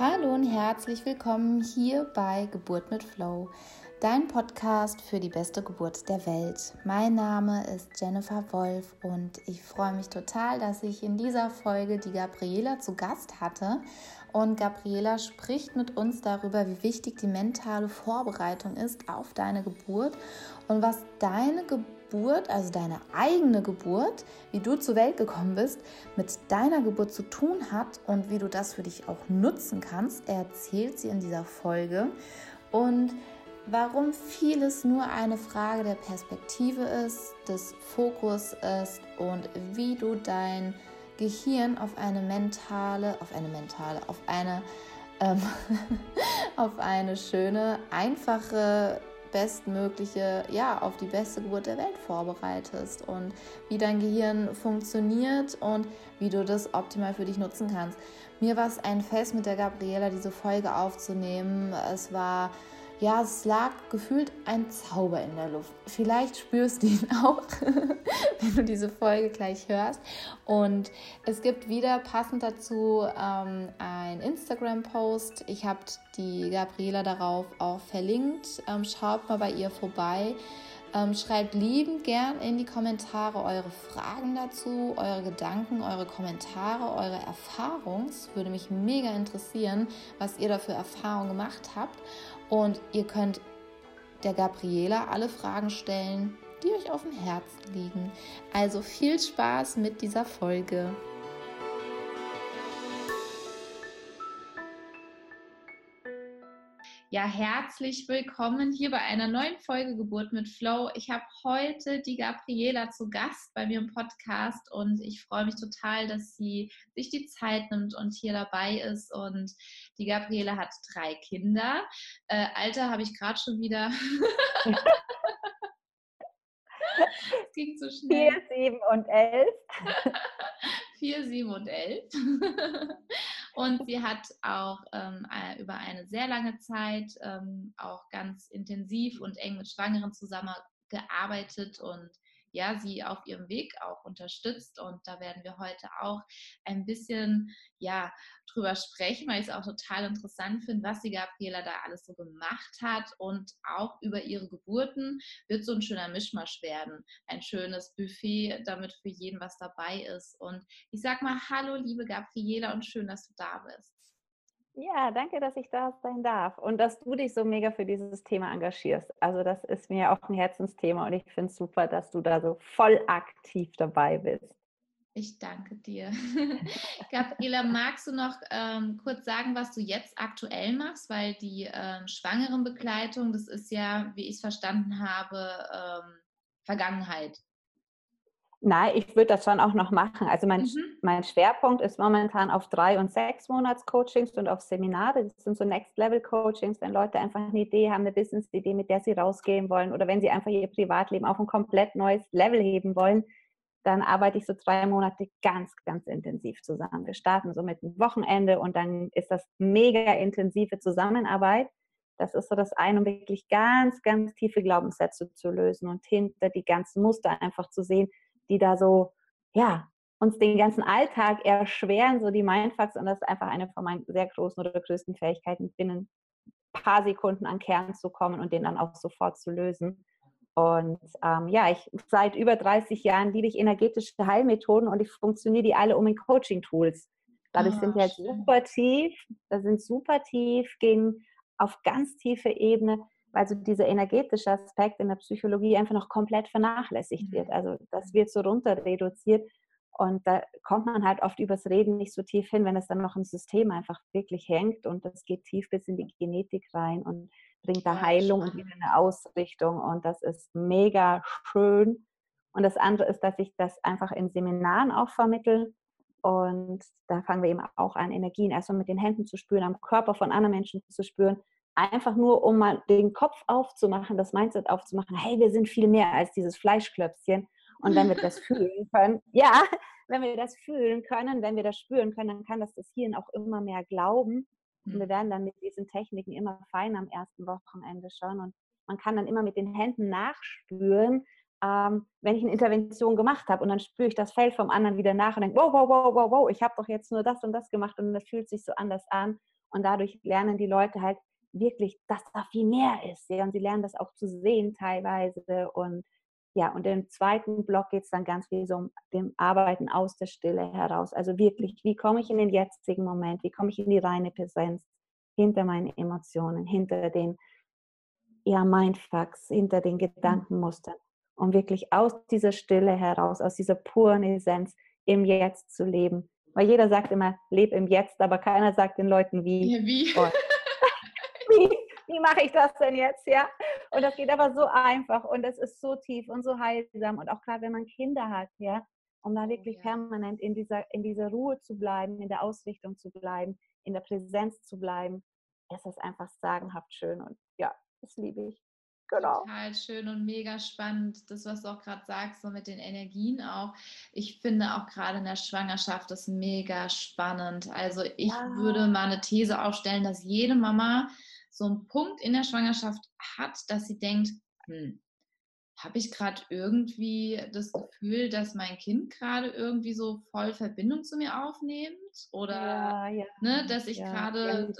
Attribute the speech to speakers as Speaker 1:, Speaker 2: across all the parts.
Speaker 1: Hallo und herzlich willkommen hier bei Geburt mit Flow, dein Podcast für die beste Geburt der Welt. Mein Name ist Jennifer Wolf und ich freue mich total, dass ich in dieser Folge die Gabriela zu Gast hatte. Und Gabriela spricht mit uns darüber, wie wichtig die mentale Vorbereitung ist auf deine Geburt und was deine Geburt Geburt, also deine eigene Geburt, wie du zur Welt gekommen bist, mit deiner Geburt zu tun hat und wie du das für dich auch nutzen kannst, erzählt sie in dieser Folge. Und warum vieles nur eine Frage der Perspektive ist, des Fokus ist und wie du dein Gehirn auf eine mentale, auf eine mentale, auf eine, ähm, auf eine schöne, einfache bestmögliche, ja, auf die beste Geburt der Welt vorbereitest und wie dein Gehirn funktioniert und wie du das optimal für dich nutzen kannst. Mir war es ein Fest mit der Gabriela, diese Folge aufzunehmen. Es war ja, es lag gefühlt ein Zauber in der Luft. Vielleicht spürst du ihn auch, wenn du diese Folge gleich hörst. Und es gibt wieder passend dazu ähm, ein Instagram-Post. Ich habe die Gabriela darauf auch verlinkt. Ähm, schaut mal bei ihr vorbei. Ähm, schreibt liebend gern in die Kommentare eure Fragen dazu, eure Gedanken, eure Kommentare, eure Erfahrungen. Es würde mich mega interessieren, was ihr da für Erfahrungen gemacht habt. Und ihr könnt der Gabriela alle Fragen stellen, die euch auf dem Herzen liegen. Also viel Spaß mit dieser Folge. Ja, herzlich willkommen hier bei einer neuen Folge Geburt mit Flow. Ich habe heute die Gabriela zu Gast bei mir im Podcast und ich freue mich total, dass sie sich die Zeit nimmt und hier dabei ist. Und die Gabriela hat drei Kinder. Äh, Alter habe ich gerade schon wieder.
Speaker 2: Es ging zu schnell. Vier, sieben und elf.
Speaker 1: Vier, sieben und elf. Und sie hat auch ähm, äh, über eine sehr lange Zeit ähm, auch ganz intensiv und eng mit Schwangeren zusammengearbeitet und ja, sie auf ihrem Weg auch unterstützt. Und da werden wir heute auch ein bisschen ja, drüber sprechen, weil ich es auch total interessant finde, was die Gabriela da alles so gemacht hat. Und auch über ihre Geburten wird so ein schöner Mischmasch werden. Ein schönes Buffet, damit für jeden was dabei ist. Und ich sag mal, hallo, liebe Gabriela, und schön, dass du da bist.
Speaker 2: Ja, danke, dass ich da sein darf und dass du dich so mega für dieses Thema engagierst. Also das ist mir auch ein Herzensthema und ich finde es super, dass du da so voll aktiv dabei bist.
Speaker 1: Ich danke dir. Gabriela, magst du noch ähm, kurz sagen, was du jetzt aktuell machst? Weil die ähm, Schwangerenbegleitung, das ist ja, wie ich es verstanden habe, ähm, Vergangenheit.
Speaker 2: Nein, ich würde das schon auch noch machen. Also mein, mhm. mein Schwerpunkt ist momentan auf drei und sechs Monats Coachings und auf Seminare. Das sind so Next-Level-Coachings, wenn Leute einfach eine Idee haben, eine Business-Idee, mit der sie rausgehen wollen oder wenn sie einfach ihr Privatleben auf ein komplett neues Level heben wollen, dann arbeite ich so drei Monate ganz, ganz intensiv zusammen. Wir starten so mit einem Wochenende und dann ist das mega intensive Zusammenarbeit. Das ist so das eine, um wirklich ganz, ganz tiefe Glaubenssätze zu lösen und hinter die ganzen Muster einfach zu sehen, die da so, ja, uns den ganzen Alltag erschweren, so die Mindfucks. Und das ist einfach eine von meinen sehr großen oder größten Fähigkeiten, binnen ein paar Sekunden an Kern zu kommen und den dann auch sofort zu lösen. Und ähm, ja, ich seit über 30 Jahren liebe ich energetische Heilmethoden und ich funktioniere die alle um in Coaching-Tools. Dadurch oh, sind die halt super tief, da sind super tief, gehen auf ganz tiefe Ebene weil so dieser energetische Aspekt in der Psychologie einfach noch komplett vernachlässigt wird. Mhm. Also das wird so runter reduziert und da kommt man halt oft übers Reden nicht so tief hin, wenn es dann noch im System einfach wirklich hängt und das geht tief bis in die Genetik rein und bringt da Heilung und wieder eine Ausrichtung und das ist mega schön. Und das andere ist, dass ich das einfach in Seminaren auch vermittle. Und da fangen wir eben auch an, Energien erstmal mit den Händen zu spüren, am Körper von anderen Menschen zu spüren, einfach nur, um mal den Kopf aufzumachen, das Mindset aufzumachen, hey, wir sind viel mehr als dieses Fleischklöpschen. Und wenn wir das fühlen können, ja, wenn wir das fühlen können, wenn wir das spüren können, dann kann das das Hirn auch immer mehr glauben. Und wir mhm. werden dann mit diesen Techniken immer feiner am ersten Wochenende schon. Und man kann dann immer mit den Händen nachspüren, ähm, wenn ich eine Intervention gemacht habe und dann spüre ich das Feld vom anderen wieder nach und denke, wow, wow, wow, wow, wow, ich habe doch jetzt nur das und das gemacht und das fühlt sich so anders an. Und dadurch lernen die Leute halt wirklich, dass da viel mehr ist. Ja? Und sie lernen das auch zu sehen teilweise. Und ja, und im zweiten Block geht es dann ganz viel so um dem Arbeiten aus der Stille heraus. Also wirklich, wie komme ich in den jetzigen Moment? Wie komme ich in die reine Präsenz hinter meinen Emotionen, hinter den ja, Mindfucks, hinter den mhm. Gedankenmustern? Um wirklich aus dieser Stille heraus, aus dieser puren Essenz im Jetzt zu leben. Weil jeder sagt immer, leb im Jetzt, aber keiner sagt den Leuten wie.
Speaker 1: Ja, wie?
Speaker 2: wie, wie mache ich das denn jetzt? Ja. Und das geht aber so einfach und es ist so tief und so heilsam. Und auch gerade wenn man Kinder hat, ja, um da wirklich ja. permanent in dieser, in dieser Ruhe zu bleiben, in der Ausrichtung zu bleiben, in der Präsenz zu bleiben, ist das einfach sagenhaft schön. Und ja, das liebe ich.
Speaker 1: Genau. Total schön und mega spannend, das, was du auch gerade sagst, so mit den Energien auch. Ich finde auch gerade in der Schwangerschaft das mega spannend. Also ich ja. würde mal eine These aufstellen, dass jede Mama so einen Punkt in der Schwangerschaft hat, dass sie denkt, hm, habe ich gerade irgendwie das Gefühl, dass mein Kind gerade irgendwie so voll Verbindung zu mir aufnimmt oder ja, ja. Ne, dass ich ja, gerade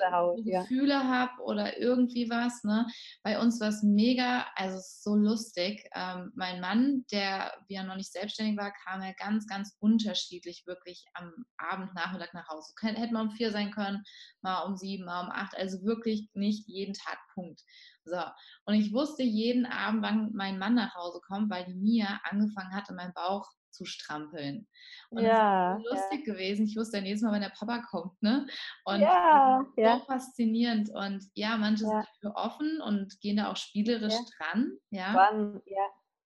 Speaker 1: Gefühle habe oder irgendwie was. Ne? Bei uns war es mega, also so lustig. Ähm, mein Mann, der, wie er noch nicht selbstständig war, kam er ganz, ganz unterschiedlich wirklich am Abend, Nachmittag nach Hause. Hätte mal um vier sein können, mal um sieben, mal um acht, also wirklich nicht jeden Tag Punkt. So. Und ich wusste jeden Abend, wann mein Mann nach Hause kommt, weil die Mia angefangen hatte, meinen Bauch zu strampeln. Und ja, das ist lustig ja. gewesen. Ich wusste dann jedes Mal, wenn der Papa kommt, ne? Und ja, so ja. faszinierend. Und ja, manche sind dafür offen und gehen da auch spielerisch dran. Ja. Dran, ja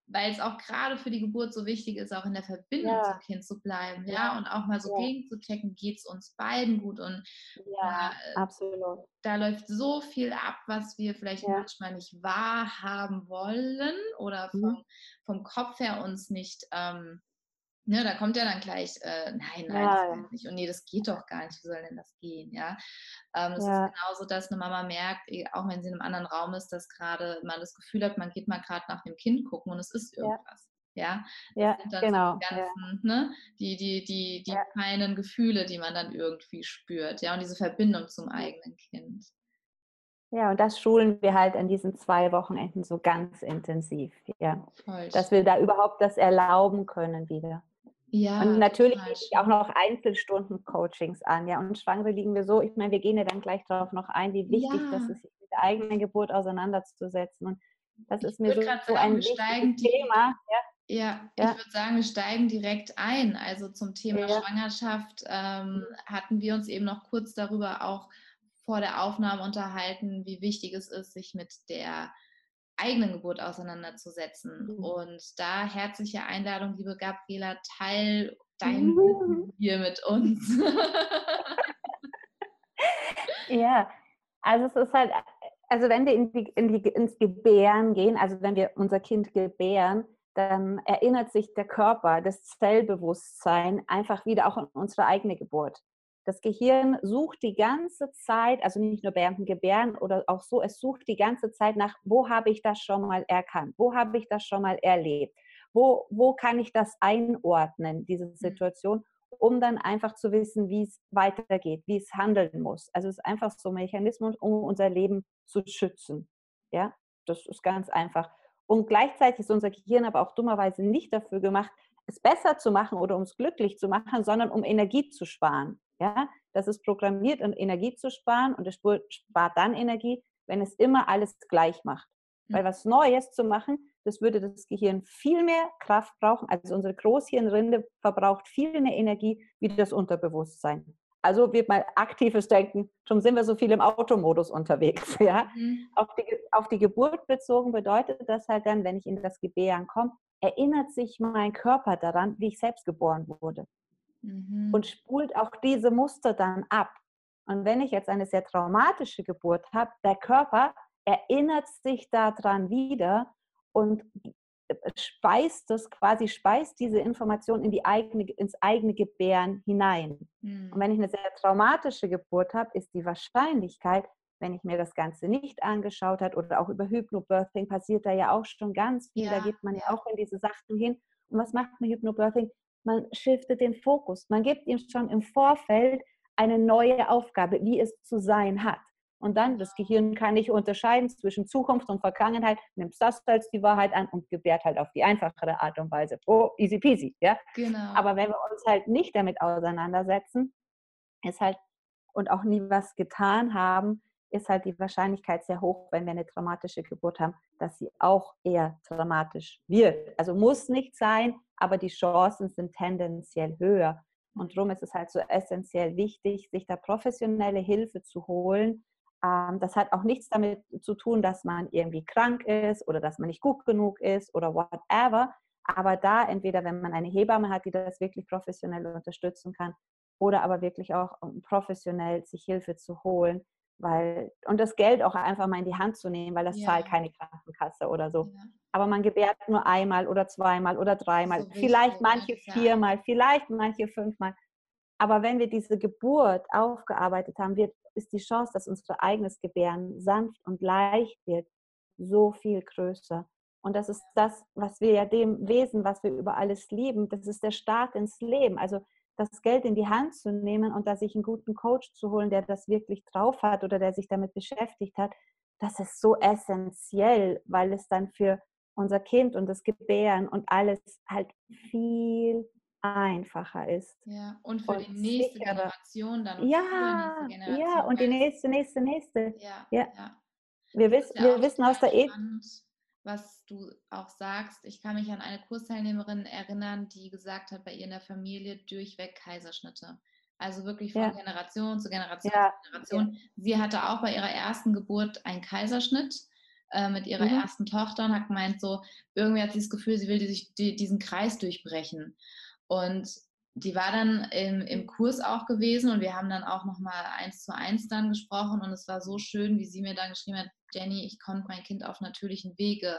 Speaker 1: weil es auch gerade für die Geburt so wichtig ist, auch in der Verbindung ja. zum Kind zu bleiben, ja, ja? und auch mal so ja. gegen zu checken, geht es uns beiden gut und
Speaker 2: ja, äh, absolut.
Speaker 1: Da läuft so viel ab, was wir vielleicht manchmal nicht wahrhaben wollen oder mhm. vom, vom Kopf her uns nicht ähm, Ne, da kommt ja dann gleich, äh, nein, nein, ja, das geht nicht. Und nee, das geht doch gar nicht. Wie soll denn das gehen? Ja, ähm, das ja. ist genauso, dass eine Mama merkt, eh, auch wenn sie in einem anderen Raum ist, dass gerade man das Gefühl hat, man geht mal gerade nach dem Kind gucken und es ist irgendwas. Ja,
Speaker 2: ja, das sind dann genau.
Speaker 1: die ganzen, ne, die, die, die, die feinen Gefühle, die man dann irgendwie spürt. Ja, und diese Verbindung zum eigenen Kind.
Speaker 2: Ja, und das schulen wir halt an diesen zwei Wochenenden so ganz intensiv, ja. Voll dass wir da überhaupt das erlauben können wieder. Ja, und natürlich biete ich auch noch Einzelstunden-Coachings an, ja. Und Schwangere liegen wir so, ich meine, wir gehen ja dann gleich darauf noch ein, wie wichtig ja. das ist, mit der eigenen Geburt auseinanderzusetzen. Und das ist mir so, sagen, so ein wichtiges Thema.
Speaker 1: Ja. Ja, ja, ich würde sagen, wir steigen direkt ein. Also zum Thema. Schwangerschaft ähm, hatten wir uns eben noch kurz darüber auch vor der Aufnahme unterhalten, wie wichtig es ist, sich mit der eigenen Geburt auseinanderzusetzen. Mhm. Und da herzliche Einladung, liebe Gabriela, teil dein mhm. Wissen hier mit uns.
Speaker 2: ja, also es ist halt, also wenn wir in die, in die, ins Gebären gehen, also wenn wir unser Kind gebären, dann erinnert sich der Körper, das Zellbewusstsein einfach wieder auch an unsere eigene Geburt. Das Gehirn sucht die ganze Zeit, also nicht nur während dem Gebären oder auch so, es sucht die ganze Zeit nach, wo habe ich das schon mal erkannt, wo habe ich das schon mal erlebt, wo, wo kann ich das einordnen, diese mhm. Situation, um dann einfach zu wissen, wie es weitergeht, wie es handeln muss. Also es ist einfach so ein Mechanismus, um unser Leben zu schützen. Ja, das ist ganz einfach. Und gleichzeitig ist unser Gehirn aber auch dummerweise nicht dafür gemacht, es besser zu machen oder um es glücklich zu machen, sondern um Energie zu sparen. Ja, das ist programmiert, um Energie zu sparen und es spart dann Energie, wenn es immer alles gleich macht. Mhm. Weil was Neues zu machen, das würde das Gehirn viel mehr Kraft brauchen. Also unsere Großhirnrinde verbraucht viel mehr Energie wie das Unterbewusstsein. Also wird mal aktives Denken, schon sind wir so viel im Automodus unterwegs. Ja? Mhm. Auf, die, auf die Geburt bezogen bedeutet das halt dann, wenn ich in das Gebären komme, erinnert sich mein Körper daran, wie ich selbst geboren wurde mhm. und spult auch diese Muster dann ab. Und wenn ich jetzt eine sehr traumatische Geburt habe, der Körper erinnert sich daran wieder und speist das quasi, speist diese Information in die eigene, ins eigene Gebären hinein. Mhm. Und wenn ich eine sehr traumatische Geburt habe, ist die Wahrscheinlichkeit, wenn ich mir das Ganze nicht angeschaut habe oder auch über Hypnobirthing passiert da ja auch schon ganz viel, ja. da geht man ja auch in diese Sachen hin. Und was macht man Hypnobirthing? Man shiftet den Fokus. Man gibt ihm schon im Vorfeld eine neue Aufgabe, wie es zu sein hat. Und dann, das Gehirn kann nicht unterscheiden zwischen Zukunft und Vergangenheit, nimmt das als die Wahrheit an und gebärt halt auf die einfachere Art und Weise. Oh, easy peasy, ja. Genau. Aber wenn wir uns halt nicht damit auseinandersetzen, ist halt, und auch nie was getan haben, ist halt die Wahrscheinlichkeit sehr hoch, wenn wir eine traumatische Geburt haben, dass sie auch eher dramatisch wird. Also muss nicht sein, aber die Chancen sind tendenziell höher. Und darum ist es halt so essentiell wichtig, sich da professionelle Hilfe zu holen. Ähm, das hat auch nichts damit zu tun, dass man irgendwie krank ist oder dass man nicht gut genug ist oder whatever. Aber da entweder, wenn man eine Hebamme hat, die das wirklich professionell unterstützen kann, oder aber wirklich auch professionell sich Hilfe zu holen, weil und das Geld auch einfach mal in die Hand zu nehmen, weil das ja. zahlt keine Krankenkasse oder so. Ja. Aber man gebärt nur einmal oder zweimal oder dreimal, so vielleicht manche viermal, vielleicht manche fünfmal. Aber wenn wir diese Geburt aufgearbeitet haben, wird, ist die Chance, dass unser eigenes Gebären sanft und leicht wird, so viel größer. Und das ist das, was wir ja dem Wesen, was wir über alles lieben, das ist der Start ins Leben. Also das Geld in die Hand zu nehmen und da sich einen guten Coach zu holen, der das wirklich drauf hat oder der sich damit beschäftigt hat, das ist so essentiell, weil es dann für unser Kind und das Gebären und alles halt viel einfacher ist.
Speaker 1: Ja, und für und die nächste sicherer. Generation dann.
Speaker 2: Ja, Generation ja, und die nächste, nächste, nächste. Ja, ja. ja. Wir, wiss, wir wissen aus der Ethik
Speaker 1: was du auch sagst. Ich kann mich an eine Kursteilnehmerin erinnern, die gesagt hat, bei ihr in der Familie durchweg Kaiserschnitte. Also wirklich von ja. Generation zu Generation ja. zu Generation. Sie hatte auch bei ihrer ersten Geburt einen Kaiserschnitt äh, mit ihrer mhm. ersten Tochter und hat gemeint, so irgendwie hat sie das Gefühl, sie will die, die, diesen Kreis durchbrechen. Und die war dann im, im Kurs auch gewesen und wir haben dann auch nochmal eins zu eins dann gesprochen und es war so schön, wie sie mir dann geschrieben hat, Jenny, ich konnte mein Kind auf natürlichen Wege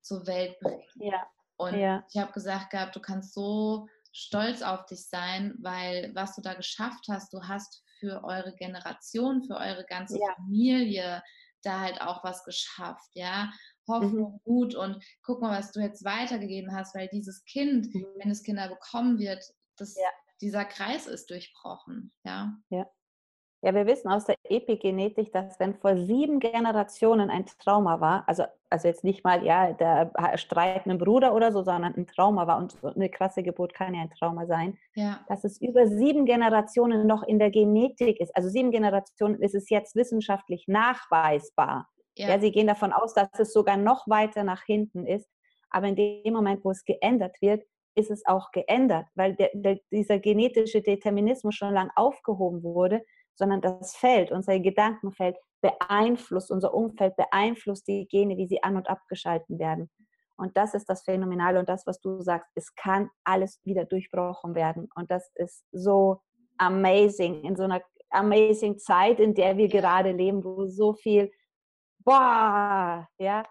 Speaker 1: zur Welt bringen. Ja. Und ja. ich habe gesagt gehabt, du kannst so stolz auf dich sein, weil was du da geschafft hast, du hast für eure Generation, für eure ganze ja. Familie da halt auch was geschafft, ja. Hoffnung, mhm. Mut und guck mal, was du jetzt weitergegeben hast, weil dieses Kind, mhm. wenn es Kinder bekommen wird, das, ja. dieser Kreis ist durchbrochen, ja.
Speaker 2: Ja. Ja, wir wissen aus der Epigenetik, dass wenn vor sieben Generationen ein Trauma war, also, also jetzt nicht mal ja, der Streit mit dem Bruder oder so, sondern ein Trauma war und eine krasse Geburt kann ja ein Trauma sein, ja. dass es über sieben Generationen noch in der Genetik ist. Also sieben Generationen ist es jetzt wissenschaftlich nachweisbar. Ja. ja, sie gehen davon aus, dass es sogar noch weiter nach hinten ist. Aber in dem Moment, wo es geändert wird, ist es auch geändert, weil der, der, dieser genetische Determinismus schon lange aufgehoben wurde sondern das Feld, unser Gedankenfeld beeinflusst, unser Umfeld beeinflusst die Gene, wie sie an- und abgeschalten werden. Und das ist das Phänomenale und das, was du sagst, es kann alles wieder durchbrochen werden. Und das ist so amazing, in so einer amazing Zeit, in der wir gerade leben, wo so viel, boah, ja,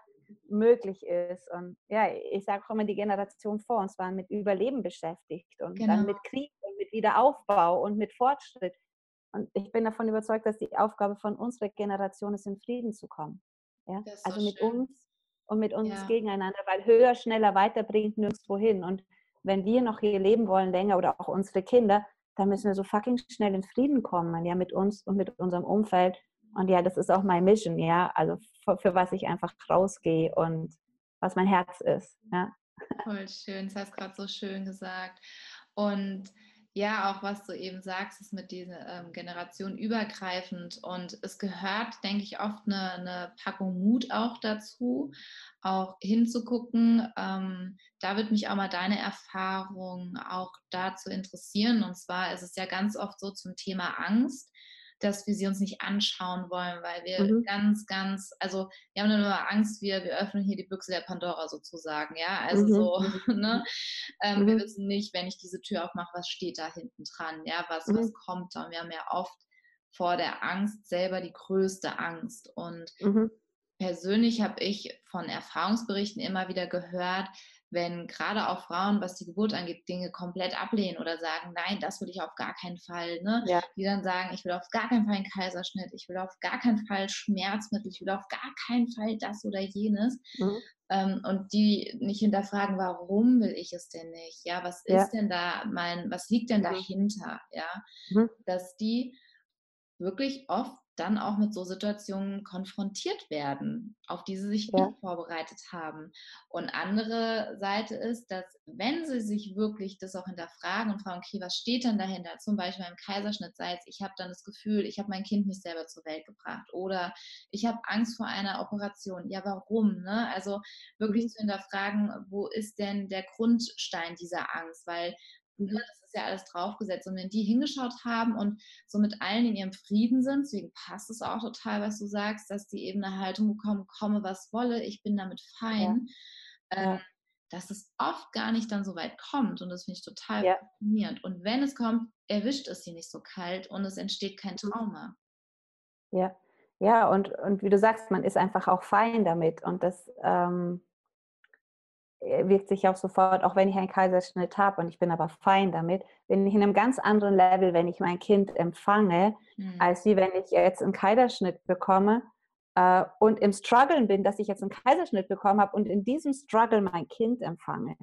Speaker 2: möglich ist. Und ja, ich sage auch immer, die Generation vor uns waren mit Überleben beschäftigt und genau. dann mit Krieg und mit Wiederaufbau und mit Fortschritt. Und ich bin davon überzeugt, dass die Aufgabe von unserer Generation ist, in Frieden zu kommen. Ja? Also mit schön. uns und mit uns ja. gegeneinander, weil höher, schneller, weiter bringt nirgendwo hin. Und wenn wir noch hier leben wollen länger oder auch unsere Kinder, dann müssen wir so fucking schnell in Frieden kommen, ja, mit uns und mit unserem Umfeld. Und ja, das ist auch mein Mission, ja, also für, für was ich einfach rausgehe und was mein Herz ist, ja.
Speaker 1: Voll schön, das hast gerade so schön gesagt. Und ja, auch was du eben sagst, ist mit dieser ähm, Generation übergreifend und es gehört, denke ich, oft eine, eine Packung Mut auch dazu, auch hinzugucken. Ähm, da wird mich auch mal deine Erfahrung auch dazu interessieren. Und zwar ist es ja ganz oft so zum Thema Angst, dass wir sie uns nicht anschauen wollen, weil wir mhm. ganz, ganz, also wir haben nur Angst, wir, wir öffnen hier die Büchse der Pandora sozusagen, ja, also mhm. so, mhm. ne, ähm, mhm. wir wissen nicht, wenn ich diese Tür aufmache, was steht da hinten dran, ja, was, was mhm. kommt da und wir haben ja oft vor der Angst selber die größte Angst und mhm. persönlich habe ich von Erfahrungsberichten immer wieder gehört, wenn gerade auch Frauen, was die Geburt angeht, Dinge komplett ablehnen oder sagen, nein, das will ich auf gar keinen Fall, ne? Ja. die dann sagen, ich will auf gar keinen Fall einen Kaiserschnitt, ich will auf gar keinen Fall Schmerzmittel, ich will auf gar keinen Fall das oder jenes. Mhm. Ähm, und die nicht hinterfragen, warum will ich es denn nicht? Ja, was ist ja. denn da mein, was liegt denn mhm. dahinter? Ja, mhm. dass die wirklich oft dann auch mit so Situationen konfrontiert werden, auf die sie sich ja. nicht vorbereitet haben. Und andere Seite ist, dass wenn sie sich wirklich das auch hinterfragen und fragen, okay, was steht denn dahinter? Zum Beispiel beim Kaiserschnitt sei es, ich habe dann das Gefühl, ich habe mein Kind nicht selber zur Welt gebracht oder ich habe Angst vor einer Operation. Ja, warum? Ne? Also wirklich mhm. zu hinterfragen, wo ist denn der Grundstein dieser Angst? Weil Ne, das ist ja alles draufgesetzt. Und wenn die hingeschaut haben und so mit allen in ihrem Frieden sind, deswegen passt es auch total, was du sagst, dass die eben eine Haltung bekommen, komme was wolle, ich bin damit fein, ja. ähm, dass es oft gar nicht dann so weit kommt. Und das finde ich total ja. faszinierend. Und wenn es kommt, erwischt es sie nicht so kalt und es entsteht kein mhm. Trauma.
Speaker 2: Ja, ja, und, und wie du sagst, man ist einfach auch fein damit. Und das, ähm, äh, wirkt sich auch sofort, auch wenn ich einen Kaiserschnitt habe und ich bin aber fein damit, bin ich in einem ganz anderen Level, wenn ich mein Kind empfange, mhm. als wie wenn ich jetzt einen Kaiserschnitt bekomme äh, und im Struggeln bin, dass ich jetzt einen Kaiserschnitt bekommen habe und in diesem Struggle mein Kind empfange.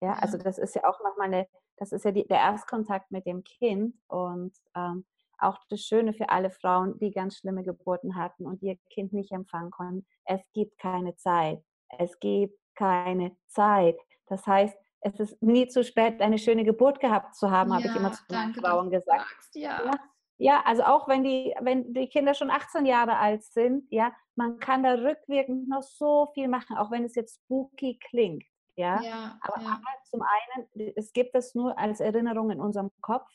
Speaker 2: Ja, also das ist ja auch nochmal eine, das ist ja die, der Erstkontakt mit dem Kind und ähm, auch das Schöne für alle Frauen, die ganz schlimme Geburten hatten und ihr Kind nicht empfangen konnten. Es gibt keine Zeit. Es gibt keine Zeit. Das heißt, es ist nie zu spät, eine schöne Geburt gehabt zu haben, ja, habe ich immer zu den Frauen gesagt. Sagst, ja. ja. ja. also auch wenn die, wenn die Kinder schon 18 Jahre alt sind, ja, man kann da rückwirkend noch so viel machen, auch wenn es jetzt spooky klingt. Ja, ja aber, ja. zum einen, es gibt es nur als Erinnerung in unserem Kopf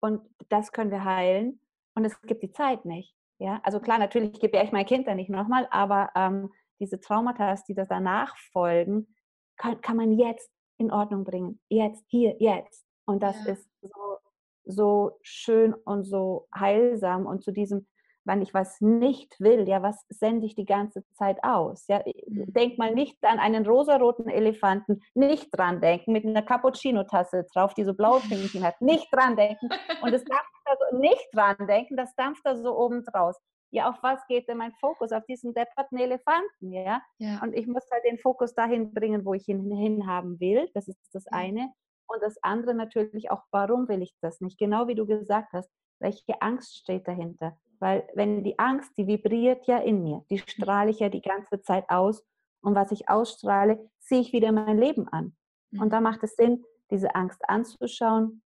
Speaker 2: und das können wir heilen und es gibt die Zeit nicht. Ja, also klar, natürlich gebe ich mein Kind da nicht nochmal, aber ähm, diese Traumata, die das danach folgen, kann, kann man jetzt in Ordnung bringen. Jetzt, hier, jetzt. Und das ja. ist so, so schön und so heilsam und zu diesem, wenn ich was nicht will, ja, was sende ich die ganze Zeit aus? Ja, mhm. denk mal nicht an einen rosaroten Elefanten, nicht dran denken, mit einer Cappuccino-Tasse drauf, die so blaue Fingern hat, nicht dran denken. Und es dampft da so, nicht dran denken, das dampft da so oben draus ja, auf was geht denn mein Fokus? Auf diesen depperten Elefanten, ja? ja. Und ich muss halt den Fokus dahin bringen, wo ich ihn hinhaben will. Das ist das eine. Und das andere natürlich auch, warum will ich das nicht? Genau wie du gesagt hast, welche Angst steht dahinter? Weil wenn die Angst, die vibriert ja in mir, die strahle ich ja die ganze Zeit aus. Und was ich ausstrahle, ziehe ich wieder mein Leben an. Und da mhm. macht es Sinn, diese Angst anzuschauen.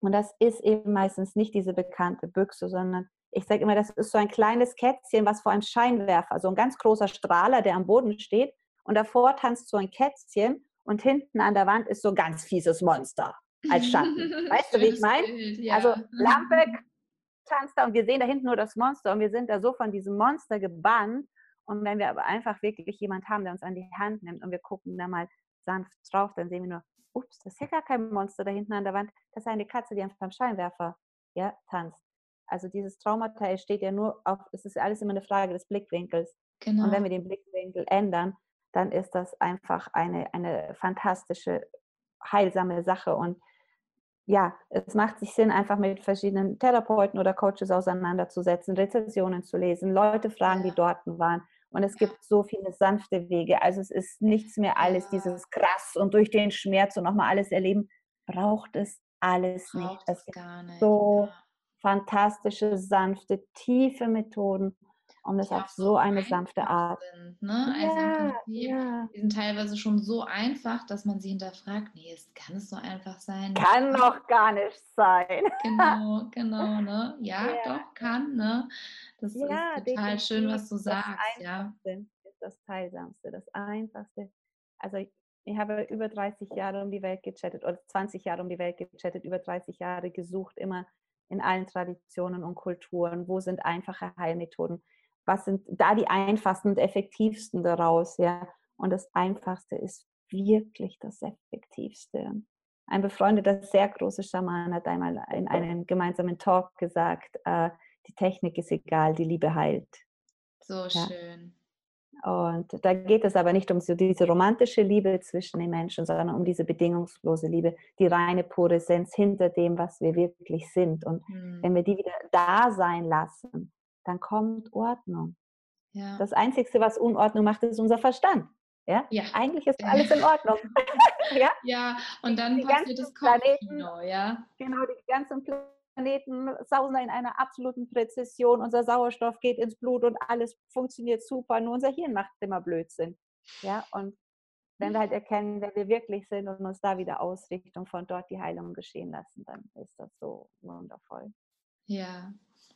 Speaker 2: Und das ist eben meistens nicht diese bekannte Büchse, sondern ich sage immer, das ist so ein kleines Kätzchen, was vor einem Scheinwerfer, so ein ganz großer Strahler, der am Boden steht. Und davor tanzt so ein Kätzchen und hinten an der Wand ist so ein ganz fieses Monster als Schatten. weißt du, wie ich meine? Ja. Also Lampe tanzt da und wir sehen da hinten nur das Monster und wir sind da so von diesem Monster gebannt. Und wenn wir aber einfach wirklich jemand haben, der uns an die Hand nimmt und wir gucken da mal sanft drauf, dann sehen wir nur, ups, das ist ja gar kein Monster da hinten an der Wand. Das ist eine Katze, die einfach am Scheinwerfer ja, tanzt. Also dieses Traumata steht ja nur auf, es ist alles immer eine Frage des Blickwinkels. Genau. Und wenn wir den Blickwinkel ändern, dann ist das einfach eine, eine fantastische, heilsame Sache. Und ja, es macht sich Sinn, einfach mit verschiedenen Therapeuten oder Coaches auseinanderzusetzen, Rezessionen zu lesen, Leute fragen, die dort waren. Und es gibt so viele sanfte Wege. Also es ist nichts mehr alles dieses krass und durch den Schmerz und nochmal alles erleben, braucht es alles braucht nicht. Es gibt nicht. so ja fantastische, sanfte, tiefe Methoden, um das auf so eine sanfte Art.
Speaker 1: Sind, ne? Also ja, Prinzip, ja. die sind teilweise schon so einfach, dass man sie hinterfragt, nee, es kann es so einfach sein.
Speaker 2: Kann doch gar nicht sein.
Speaker 1: Genau, genau, ne? Ja, ja. doch, kann, ne? Das ist total schön, was du sagst, ja.
Speaker 2: Ist das Teilsamste, das Einfachste. Also ich habe über 30 Jahre um die Welt gechattet oder 20 Jahre um die Welt gechattet, über 30 Jahre gesucht, immer in allen Traditionen und Kulturen? Wo sind einfache Heilmethoden? Was sind da die einfachsten und effektivsten daraus? Ja? Und das Einfachste ist wirklich das Effektivste. Ein befreundeter, sehr großer Schaman hat einmal in einem gemeinsamen Talk gesagt, äh, die Technik ist egal, die Liebe heilt.
Speaker 1: So ja? schön.
Speaker 2: Und da geht es aber nicht um so diese romantische Liebe zwischen den Menschen, sondern um diese bedingungslose Liebe, die reine pure Essenz hinter dem, was wir wirklich sind. Und mhm. wenn wir die wieder da sein lassen, dann kommt Ordnung. Ja. Das Einzige, was Unordnung macht, ist unser Verstand. Ja? ja. Eigentlich ist alles in Ordnung.
Speaker 1: ja? ja, und dann die passiert das Kopfkino, ja.
Speaker 2: Genau, die ganzen Planeten sausen in einer absoluten Präzision, unser Sauerstoff geht ins Blut und alles funktioniert super, nur unser Hirn macht immer Blödsinn. Ja, und wenn wir halt erkennen, wer wir wirklich sind und uns da wieder ausrichten und von dort die Heilung geschehen lassen, dann ist das so wundervoll.
Speaker 1: Ja,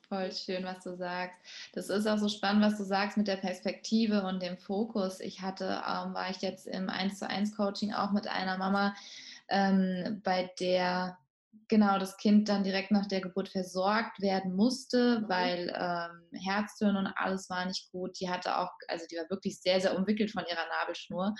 Speaker 1: voll schön, was du sagst. Das ist auch so spannend, was du sagst mit der Perspektive und dem Fokus. Ich hatte, ähm, war ich jetzt im 1 zu 1 Coaching auch mit einer Mama, ähm, bei der genau das Kind dann direkt nach der Geburt versorgt werden musste, mhm. weil ähm, Herztöne und alles war nicht gut. Die hatte auch, also die war wirklich sehr, sehr umwickelt von ihrer Nabelschnur.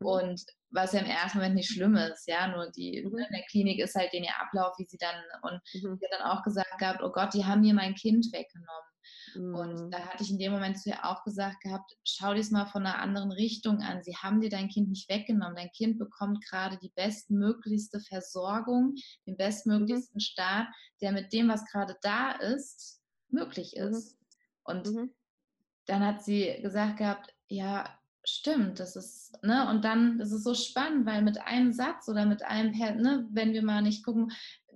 Speaker 1: Mhm. Und was ja im ersten Moment nicht schlimm ist, ja, nur die mhm. in der Klinik ist halt den ihr Ablauf, wie sie dann, und mhm. sie hat dann auch gesagt gehabt, oh Gott, die haben mir mein Kind weggenommen. Und mhm. da hatte ich in dem Moment zu ihr auch gesagt gehabt, schau dir es mal von einer anderen Richtung an. Sie haben dir dein Kind nicht weggenommen. Dein Kind bekommt gerade die bestmöglichste Versorgung, den mhm. bestmöglichsten mhm. Start, der mit dem, was gerade da ist, möglich mhm. ist. Mhm. Und dann hat sie gesagt gehabt, ja, stimmt, das ist, ne, und dann, das ist so spannend, weil mit einem Satz oder mit einem, ne, wenn wir mal nicht gucken,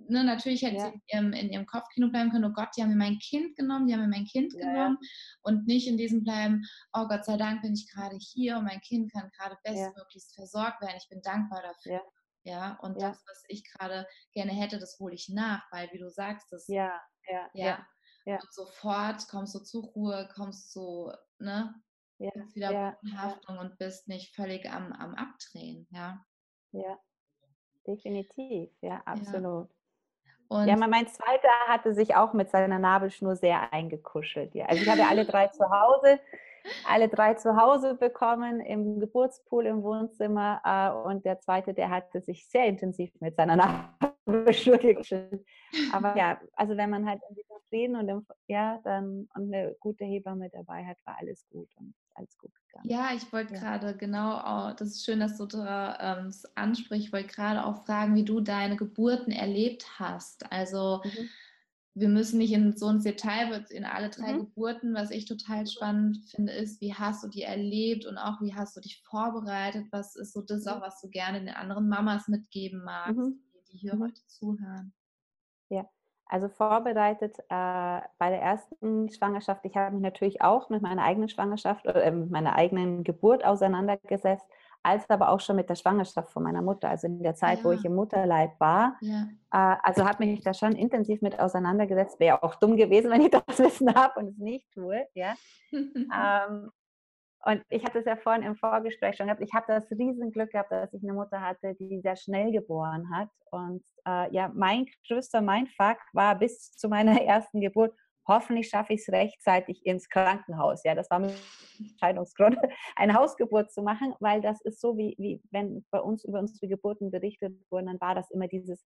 Speaker 1: ne, natürlich hätte ja. sie in ihrem, in ihrem Kopfkino bleiben können, oh Gott, die haben mir mein Kind genommen, die haben mir mein Kind ja, genommen und nicht in diesem bleiben, oh Gott sei Dank bin ich gerade hier und mein Kind kann gerade bestmöglichst versorgt werden, ich bin dankbar dafür. Ja, und das, was ich gerade gerne hätte, das hole ich nach, weil, wie du sagst, das,
Speaker 2: ja, ja, ja, ja.
Speaker 1: Und sofort kommst du zur Ruhe, kommst du, ne, ja, bist wieder ja, Haftung und bist nicht völlig am, am Abdrehen, ja.
Speaker 2: Ja, definitiv, ja, absolut. Und ja, mein Zweiter hatte sich auch mit seiner Nabelschnur sehr eingekuschelt. Ja. Also ich habe alle drei zu Hause, alle drei zu Hause bekommen, im Geburtspool im Wohnzimmer. Äh, und der Zweite, der hatte sich sehr intensiv mit seiner Nabelschnur gekuschelt. Aber ja, also wenn man halt irgendwie Frieden und im, ja, dann und eine gute Hebamme dabei hat, war alles gut und alles gut
Speaker 1: gegangen. Ja, ich wollte ja. gerade genau, auch, das ist schön, dass du ähm, das ansprichst. Ich wollte gerade auch fragen, wie du deine Geburten erlebt hast. Also mhm. wir müssen nicht in so ein Detail in alle drei mhm. Geburten. Was ich total spannend finde, ist, wie hast du die erlebt und auch wie hast du dich vorbereitet? Was ist so das auch, mhm. was du gerne den anderen Mamas mitgeben magst, mhm. die, die hier mhm. heute zuhören?
Speaker 2: Ja, also vorbereitet äh, bei der ersten Schwangerschaft. Ich habe mich natürlich auch mit meiner eigenen Schwangerschaft oder äh, mit meiner eigenen Geburt auseinandergesetzt, als aber auch schon mit der Schwangerschaft von meiner Mutter, also in der Zeit, ja. wo ich im Mutterleib war. Ja. Äh, also habe mich da schon intensiv mit auseinandergesetzt. Wäre auch dumm gewesen, wenn ich das Wissen habe und es nicht tue. Ja. ähm, und ich hatte es ja vorhin im Vorgespräch schon gehabt, ich habe das Riesenglück gehabt, dass ich eine Mutter hatte, die sehr schnell geboren hat. Und äh, ja, mein größter Mindfuck war bis zu meiner ersten Geburt, hoffentlich schaffe ich es rechtzeitig ins Krankenhaus. Ja, das war mein Entscheidungsgrund, eine Hausgeburt zu machen, weil das ist so, wie, wie wenn bei uns über unsere Geburten berichtet wurden, dann war das immer dieses,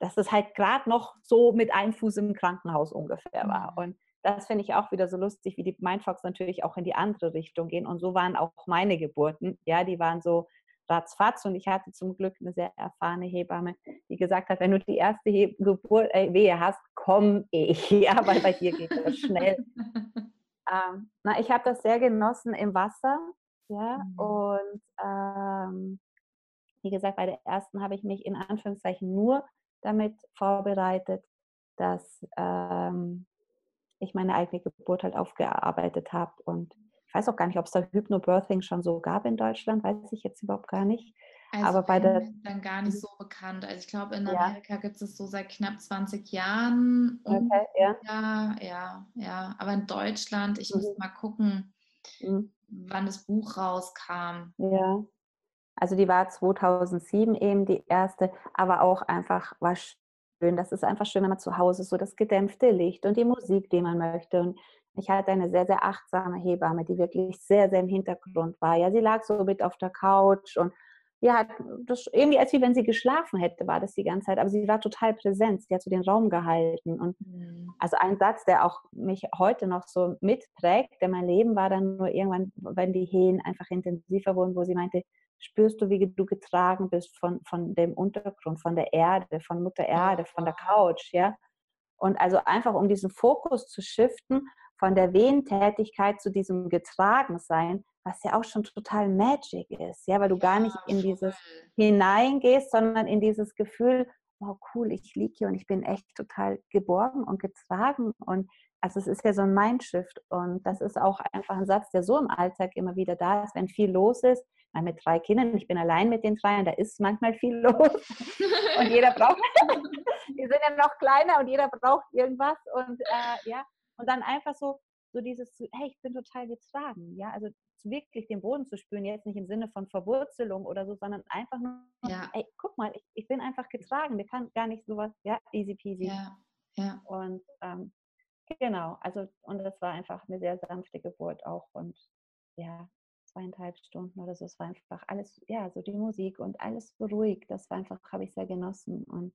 Speaker 2: dass es halt gerade noch so mit einem Fuß im Krankenhaus ungefähr war. Mhm. Und das finde ich auch wieder so lustig, wie die Mindfox natürlich auch in die andere Richtung gehen. Und so waren auch meine Geburten. Ja, die waren so ratzfatz und ich hatte zum Glück eine sehr erfahrene Hebamme, die gesagt hat, wenn du die erste He Geburt äh, Wehe hast, komm ich. Ja, weil bei dir geht das schnell. ähm, na, ich habe das sehr genossen im Wasser. Ja, mhm. und ähm, wie gesagt, bei der ersten habe ich mich in Anführungszeichen nur damit vorbereitet, dass ähm, ich meine eigene Geburt halt aufgearbeitet habe. Und ich weiß auch gar nicht, ob es da Hypnobirthing schon so gab in Deutschland, weiß ich jetzt überhaupt gar nicht.
Speaker 1: Also Aber bei der dann gar nicht so bekannt. Also ich glaube, in Amerika ja. gibt es so seit knapp 20 Jahren. Okay, ja. ja, ja, ja. Aber in Deutschland, ich mhm. muss mal gucken, mhm. wann das Buch rauskam.
Speaker 2: Ja. Also die war 2007 eben die erste, aber auch einfach war schön. Das ist einfach schön, wenn man zu Hause so das gedämpfte Licht und die Musik, die man möchte. Und ich hatte eine sehr, sehr achtsame Hebamme, die wirklich sehr, sehr im Hintergrund war. Ja, sie lag so mit auf der Couch und ja, das irgendwie als wie wenn sie geschlafen hätte, war das die ganze Zeit. Aber sie war total präsent. Sie hat so den Raum gehalten. Und mhm. also ein Satz, der auch mich heute noch so mitprägt, der mein Leben war dann nur irgendwann, wenn die Hehen einfach intensiver wurden, wo sie meinte, spürst du, wie du getragen bist von, von dem Untergrund, von der Erde, von Mutter Erde, von der Couch, ja. Und also einfach, um diesen Fokus zu shiften von der Wehentätigkeit zu diesem Getragensein, was ja auch schon total Magic ist, ja, weil du gar nicht in dieses hineingehst, sondern in dieses Gefühl, wow, cool, ich liege hier und ich bin echt total geborgen und getragen. Und also es ist ja so ein Mindshift. Und das ist auch einfach ein Satz, der so im Alltag immer wieder da ist, wenn viel los ist. Mal mit drei Kindern, ich bin allein mit den drei und da ist manchmal viel los. und jeder braucht, die sind ja noch kleiner und jeder braucht irgendwas. Und äh, ja, und dann einfach so, so dieses, hey, ich bin total getragen. Ja, also wirklich den Boden zu spüren, jetzt nicht im Sinne von Verwurzelung oder so, sondern einfach nur, ja. ey, guck mal, ich, ich bin einfach getragen, mir kann gar nicht sowas, ja, easy peasy. Ja, ja. Und ähm, genau, also, und das war einfach eine sehr sanfte Geburt auch und ja, zweieinhalb Stunden oder so, es war einfach alles, ja, so die Musik und alles so ruhig, das war einfach, habe ich sehr genossen und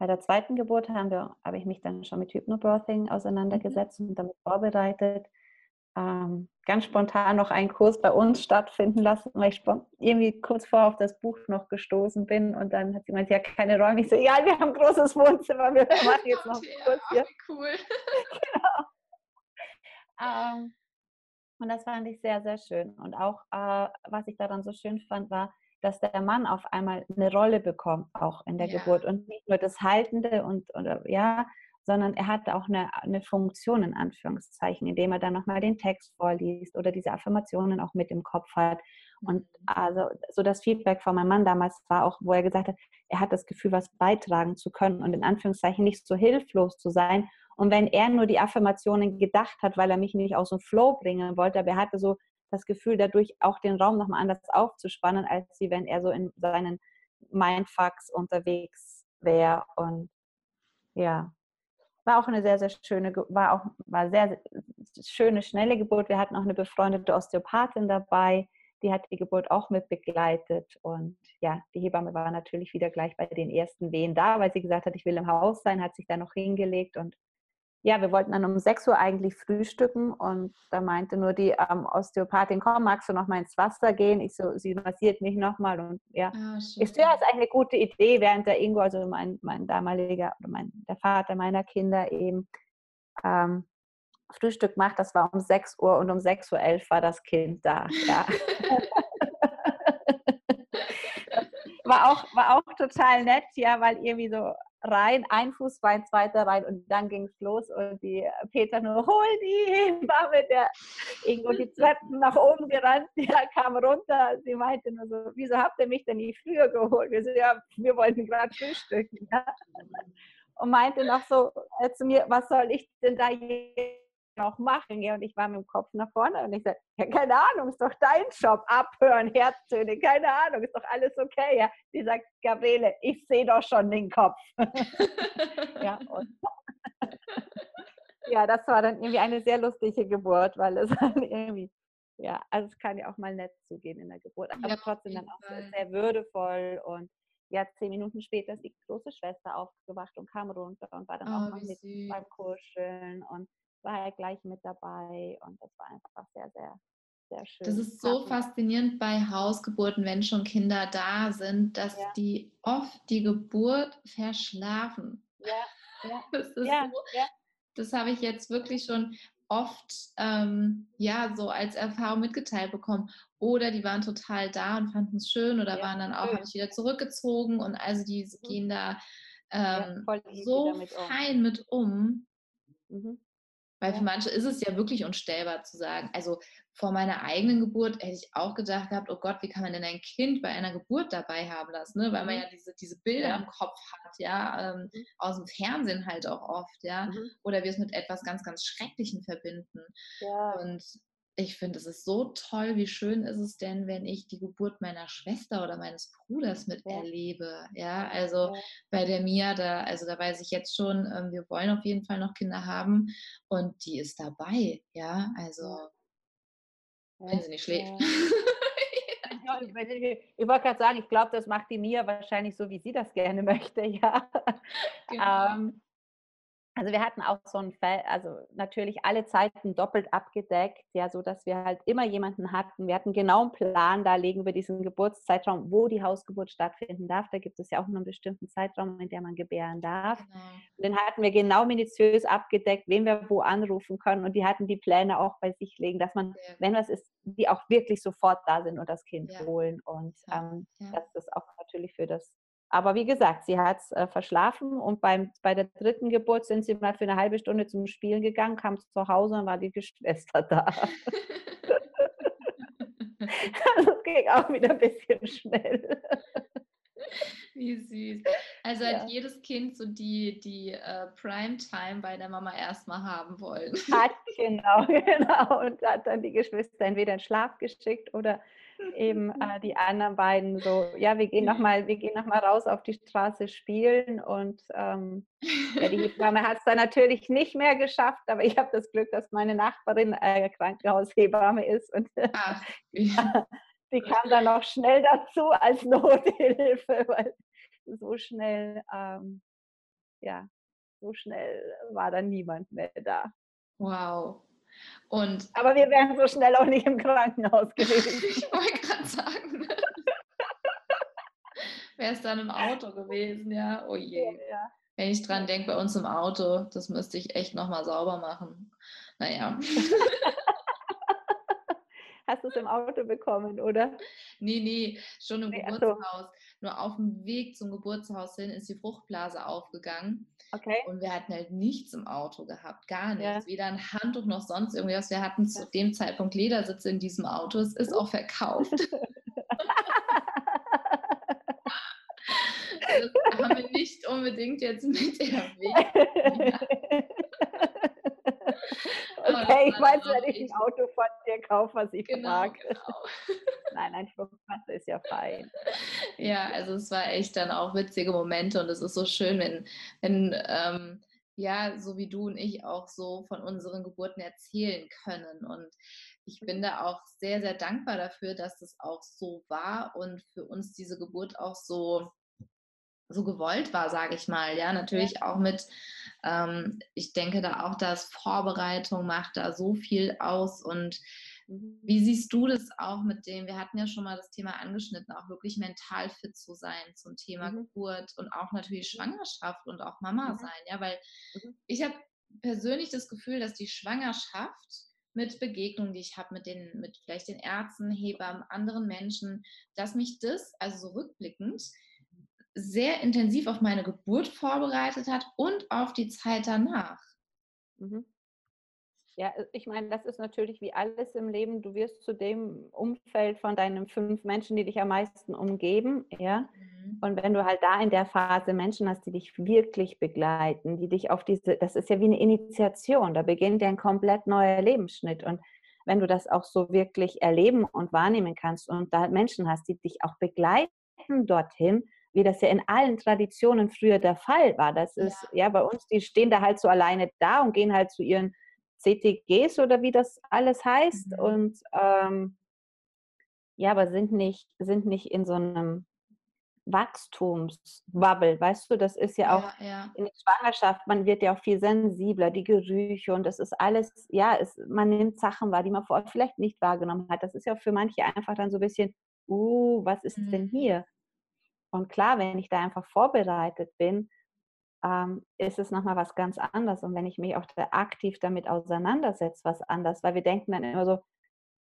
Speaker 2: bei der zweiten Geburt haben wir, habe ich mich dann schon mit Hypnobirthing mhm. auseinandergesetzt und damit vorbereitet ähm, ganz spontan noch einen Kurs bei uns stattfinden lassen, weil ich irgendwie kurz vor auf das Buch noch gestoßen bin und dann hat gemeint, ja, keine Räume. Ich so, ja, wir haben ein großes Wohnzimmer, wir machen jetzt noch einen Kurs hier. Cool. genau. Ähm, und das fand ich sehr, sehr schön. Und auch, äh, was ich daran so schön fand, war, dass der Mann auf einmal eine Rolle bekommt, auch in der ja. Geburt und nicht nur das Haltende und, oder, ja, sondern er hat auch eine, eine Funktion in Anführungszeichen, indem er dann nochmal den Text vorliest oder diese Affirmationen auch mit im Kopf hat. Und mhm. also so das Feedback von meinem Mann damals war auch, wo er gesagt hat, er hat das Gefühl, was beitragen zu können und in Anführungszeichen nicht so hilflos zu sein. Und wenn er nur die Affirmationen gedacht hat, weil er mich nicht aus dem Flow bringen wollte, aber er hatte so das Gefühl, dadurch auch den Raum nochmal anders aufzuspannen, als sie, wenn er so in seinen Mindfucks unterwegs wäre. Und ja, war auch eine sehr, sehr schöne, war auch war sehr, sehr schöne, schnelle Geburt. Wir hatten auch eine befreundete Osteopathin dabei, die hat die Geburt auch mit begleitet. Und ja, die Hebamme war natürlich wieder gleich bei den ersten Wehen da, weil sie gesagt hat, ich will im Haus sein, hat sich da noch hingelegt und ja, wir wollten dann um 6 Uhr eigentlich frühstücken und da meinte nur die ähm, Osteopathin, komm, magst du noch mal ins Wasser gehen? Ich so, sie massiert mich nochmal und ja. Ah, ich so, ja, ist eigentlich eine gute Idee, während der Ingo, also mein, mein damaliger, oder mein, der Vater meiner Kinder eben ähm, Frühstück macht, das war um 6 Uhr und um 6.11 Uhr war das Kind da. Ja. war, auch, war auch total nett, ja, weil irgendwie so rein, ein Fuß rein, zweiter rein und dann ging es los und die Peter nur, hol die Hebamme, der irgendwo die Treppen nach oben gerannt, der kam runter, sie meinte nur so, wieso habt ihr mich denn nicht früher geholt? Wir so, ja, wir wollten gerade frühstücken. Ja. Und meinte noch so äh, zu mir, was soll ich denn da noch machen? Ja, und ich war mit dem Kopf nach vorne und ich sagte, ja, keine Ahnung, ist doch dein Job, abhören, Herztöne, keine Ahnung, ist doch alles okay. Ja, sie sagt, Gabriele, ich sehe doch schon den Kopf. ja, und ja, das war dann irgendwie eine sehr lustige Geburt, weil es dann irgendwie, ja, also es kann ja auch mal nett zugehen in der Geburt, aber ja, trotzdem dann auch sehr würdevoll und ja, zehn Minuten später ist die große Schwester aufgewacht und kam runter und war dann oh, auch noch mit süß. beim Kuscheln und war er gleich mit dabei und das war einfach sehr, sehr, sehr schön.
Speaker 1: Das ist so faszinierend bei Hausgeburten, wenn schon Kinder da sind, dass ja. die oft die Geburt verschlafen. Ja, ja. Das ist ja, so, ja. Das habe ich jetzt wirklich schon oft ähm, ja so als Erfahrung mitgeteilt bekommen. Oder die waren total da und fanden es schön oder ja, waren dann auch, habe ich wieder zurückgezogen und also die mhm. gehen da ähm, ja, so mit fein um. mit um. Mhm. Weil für manche ist es ja wirklich unstellbar zu sagen. Also vor meiner eigenen Geburt hätte ich auch gedacht gehabt, oh Gott, wie kann man denn ein Kind bei einer Geburt dabei haben lassen? Ne? Weil man mhm. ja diese, diese Bilder im Kopf hat, ja, ähm, mhm. aus dem Fernsehen halt auch oft, ja. Mhm. Oder wir es mit etwas ganz, ganz Schrecklichem verbinden. Ja. Und ich finde, es ist so toll, wie schön ist es denn, wenn ich die Geburt meiner Schwester oder meines Bruders miterlebe. Ja, also ja. bei der Mia, da, also da weiß ich jetzt schon, ähm, wir wollen auf jeden Fall noch Kinder haben und die ist dabei. Ja, also wenn sie nicht schläft.
Speaker 2: ich wollte gerade sagen, ich glaube, das macht die Mia wahrscheinlich so, wie sie das gerne möchte, ja. Genau. Ähm, also wir hatten auch so ein Fall, also natürlich alle Zeiten doppelt abgedeckt, ja, so dass wir halt immer jemanden hatten. Wir hatten genau einen Plan darlegen über diesen Geburtszeitraum, wo die Hausgeburt stattfinden darf. Da gibt es ja auch nur einen bestimmten Zeitraum, in dem man gebären darf. Genau. Und den hatten wir genau minutiös abgedeckt, wen wir wo anrufen können. Und die hatten die Pläne auch bei sich legen, dass man, ja. wenn was ist, die auch wirklich sofort da sind und das Kind ja. holen. Und ähm, ja. dass das auch natürlich für das Aber wie gesagt, sie hat es äh, verschlafen und beim, bei der dritten Geburt sind sie mal für eine halbe Stunde zum Spielen gegangen, kam zu Hause und war die Geschwister da. das ging auch wieder ein bisschen schnell.
Speaker 1: Wie süß. Also ja. hat jedes Kind so die, die äh, Primetime bei der Mama erstmal haben wollen.
Speaker 2: Hat, genau, genau. Und hat dann die Geschwister entweder in Schlaf geschickt oder eben äh, die anderen beiden so, ja, wir gehen nochmal, wir gehen noch mal raus auf die Straße spielen und ähm, ja, die Hebamme hat es dann natürlich nicht mehr geschafft, aber ich habe das Glück, dass meine Nachbarin äh, Krankenhaushebamme ist und Ach, ja, die kam dann noch schnell dazu als Nothilfe, weil so schnell, ähm, ja, so schnell war dann niemand mehr da.
Speaker 1: Wow. Und
Speaker 2: Aber wir wären so schnell auch nicht im Krankenhaus gewesen.
Speaker 1: gerade sagen. Wäre es dann im Auto gewesen, ja? Oh je. Ja. Wenn ich dran denke, bei uns im Auto, das müsste ich echt nochmal sauber machen. Naja.
Speaker 2: Hast du es im Auto bekommen, oder?
Speaker 1: Nee, nee, schon im nee, Geburtshaus. So. Nur auf dem Weg zum Geburtshaus hin ist die Fruchtblase aufgegangen.
Speaker 2: Okay.
Speaker 1: Und wir hatten halt nichts im Auto gehabt, gar nichts. Ja. Weder ein Handtuch noch sonst irgendwas. Wir hatten zu dem Zeitpunkt Ledersitze in diesem Auto. Es ist auch verkauft. das haben wir nicht unbedingt jetzt mit erwähnt.
Speaker 2: Okay, ich weiß, wenn ich ein Auto von dir kaufe, was ich genau, mag. Genau. nein, ein Fruchtwasser ist ja fein.
Speaker 1: Ja, also es war echt dann auch witzige Momente und es ist so schön, wenn, wenn ähm, ja, so wie du und ich auch so von unseren Geburten erzählen können. Und ich bin da auch sehr, sehr dankbar dafür, dass es auch so war und für uns diese Geburt auch so so gewollt war, sage ich mal. Ja, natürlich auch mit, ähm, ich denke da auch, dass Vorbereitung macht da so viel aus. Und mhm. wie siehst du das auch mit dem, wir hatten ja schon mal das Thema angeschnitten, auch wirklich mental fit zu sein zum Thema mhm. Geburt und auch natürlich. Schwangerschaft und auch Mama mhm. sein. Ja, weil mhm. ich habe persönlich das Gefühl, dass die Schwangerschaft mit Begegnungen, die ich habe mit den, mit vielleicht den Ärzten, Hebammen, anderen Menschen, dass mich das, also so rückblickend, sehr intensiv auf meine Geburt vorbereitet hat und auf die Zeit danach.
Speaker 2: Mhm. Ja, äh, ich meine, das ist natürlich wie alles im Leben. Du wirst zu dem Umfeld von deinen fünf Menschen, die dich am meisten umgeben, ja. Mhm. Und wenn du halt da in der Phase Menschen hast, die dich wirklich begleiten, die dich auf diese, das ist ja wie eine Initiation, da beginnt ja ein komplett neuer Lebensschnitt. Und wenn du das auch so wirklich erleben und wahrnehmen kannst und da Menschen hast, die dich auch begleiten dorthin, wie das ja in allen Traditionen früher der Fall war. Das ist ja. ja bei uns, die stehen da halt so alleine da und gehen halt zu ihren CTGs oder wie das alles heißt. Mhm. Und ähm, ja, aber sind nicht, sind nicht in so einem Wachstumsbubble, weißt du, das ist ja auch ja, ja. in der Schwangerschaft, man wird ja auch viel sensibler, die Gerüche und das ist alles, ja, es, man nimmt Sachen wahr, die man vorher vielleicht nicht wahrgenommen hat. Das ist ja für manche einfach dann so ein bisschen, uh, was ist mhm. denn hier? Und klar, wenn ich da einfach vorbereitet bin, ähm, ist es nochmal was ganz anderes. Und wenn ich mich auch da aktiv damit auseinandersetze, was anders, weil wir denken dann immer so,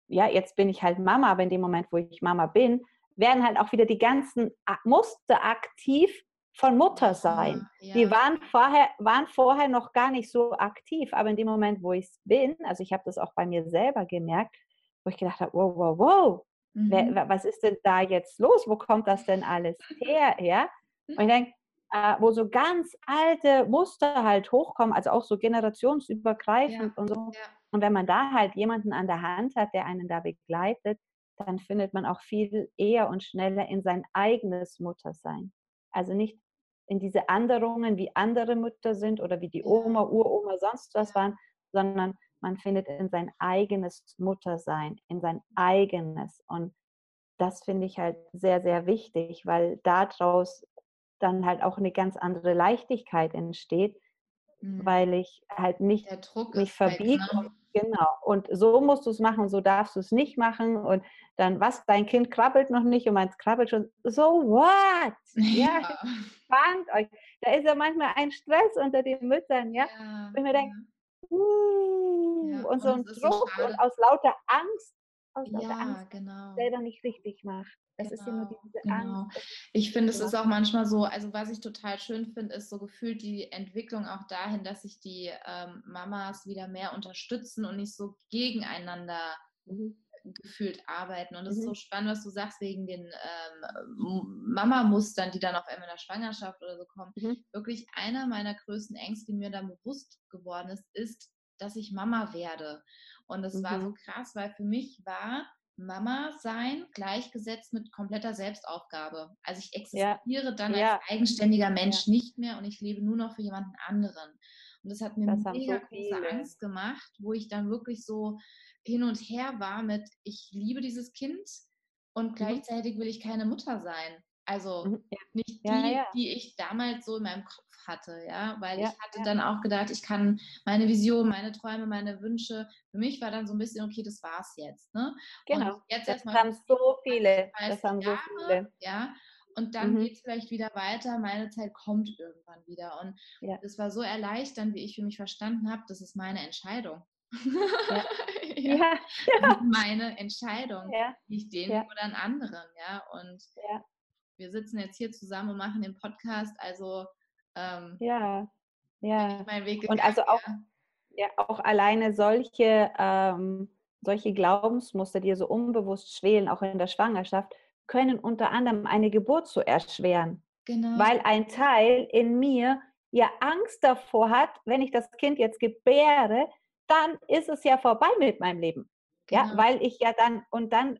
Speaker 2: ja, jetzt bin ich halt Mama, aber in dem Moment, wo ich Mama bin, werden halt auch wieder die ganzen Muster aktiv von Mutter sein. Ja, ja. Die waren vorher, waren vorher noch gar nicht so aktiv, aber in dem Moment, wo ich es bin, also ich habe das auch bei mir selber gemerkt, wo ich gedacht habe, wow, wow, wow, Mhm. Wer, was ist denn da jetzt los? Wo kommt das denn alles her? Ja? Und ich denke, äh, wo so ganz alte Muster halt hochkommen, also auch so generationsübergreifend ja. und so. Ja. Und wenn man da halt jemanden an der Hand hat, der einen da begleitet, dann findet man auch viel eher und schneller in sein eigenes Muttersein. Also nicht in diese Anderungen, wie andere Mütter sind oder wie die Oma, Uroma, sonst was waren, sondern man findet in sein eigenes Muttersein, in sein eigenes. Und das finde ich halt sehr, sehr wichtig, weil daraus dann halt auch eine ganz andere Leichtigkeit entsteht, mhm. weil ich halt nicht mich verbiege. Ne? Genau. Und so musst du es machen, so darfst du es nicht machen. Und dann, was, dein Kind krabbelt noch nicht und meins krabbelt schon. So what? Ja, ja. spannt euch. Da ist ja manchmal ein Stress unter den Müttern, ja. ja und ich mir denke, uh, ja, und so ein Druck so und aus lauter Angst, aus lauter
Speaker 1: ja,
Speaker 2: Angst
Speaker 1: genau.
Speaker 2: selber nicht richtig macht. Das genau, ist ja nur
Speaker 1: genau, diese genau. Angst. Ich finde, es ist auch manchmal so, also was ich total schön finde, ist so gefühlt die Entwicklung auch dahin, dass sich die ähm, Mamas wieder mehr unterstützen und nicht so gegeneinander mhm. Gefühlt arbeiten. Und es mhm. ist so spannend, was du sagst, wegen den ähm, Mama-Mustern, die dann auf einmal in der Schwangerschaft oder so kommen. Mhm. Wirklich einer meiner größten Ängste, die mir dann bewusst geworden ist, ist, dass ich Mama werde. Und das war so mhm. krass, weil für mich war Mama sein gleichgesetzt mit kompletter Selbstaufgabe. Also ich existiere ja. dann ja. als eigenständiger Mensch ja. nicht mehr und ich lebe nur noch für jemanden anderen. Und das hat mir das mega so große Angst gemacht, wo ich dann wirklich so hin und her war mit, ich liebe dieses Kind und mhm. gleichzeitig will ich keine Mutter sein. Also mhm, nicht die, ja, die ich damals so in meinem Kopf hatte, ja, weil ja, ich hatte ja. dann auch gedacht, ich kann meine Vision, meine Träume, meine Wünsche, für mich war dann so ein bisschen, okay, das war's jetzt, ne?
Speaker 2: Genau. Und jetzt das erstmal haben so viele, das haben
Speaker 1: Jahre, so viele. Ja, und dann mhm. geht es vielleicht wieder weiter, meine Zeit kommt irgendwann wieder. Und ja. das war so erleichternd, wie ich für mich verstanden habe, das ist meine Entscheidung. Ja. ja. ja. Meine Entscheidung, ja. nicht den oder einen anderen, ja. Und wir sitzen jetzt hier zusammen und machen den Podcast, also
Speaker 2: ähm, ja, ja. und also auch, ja. auch alleine solche, ähm, solche Glaubensmuster, die so unbewusst schwelen, auch in der Schwangerschaft, können unter anderem eine Geburt so erschweren. Genau. Weil ein Teil in mir ja Angst davor hat, wenn ich das Kind jetzt gebäre, dann ist es ja vorbei mit meinem Leben. Genau. Ja, weil ich ja dann, und dann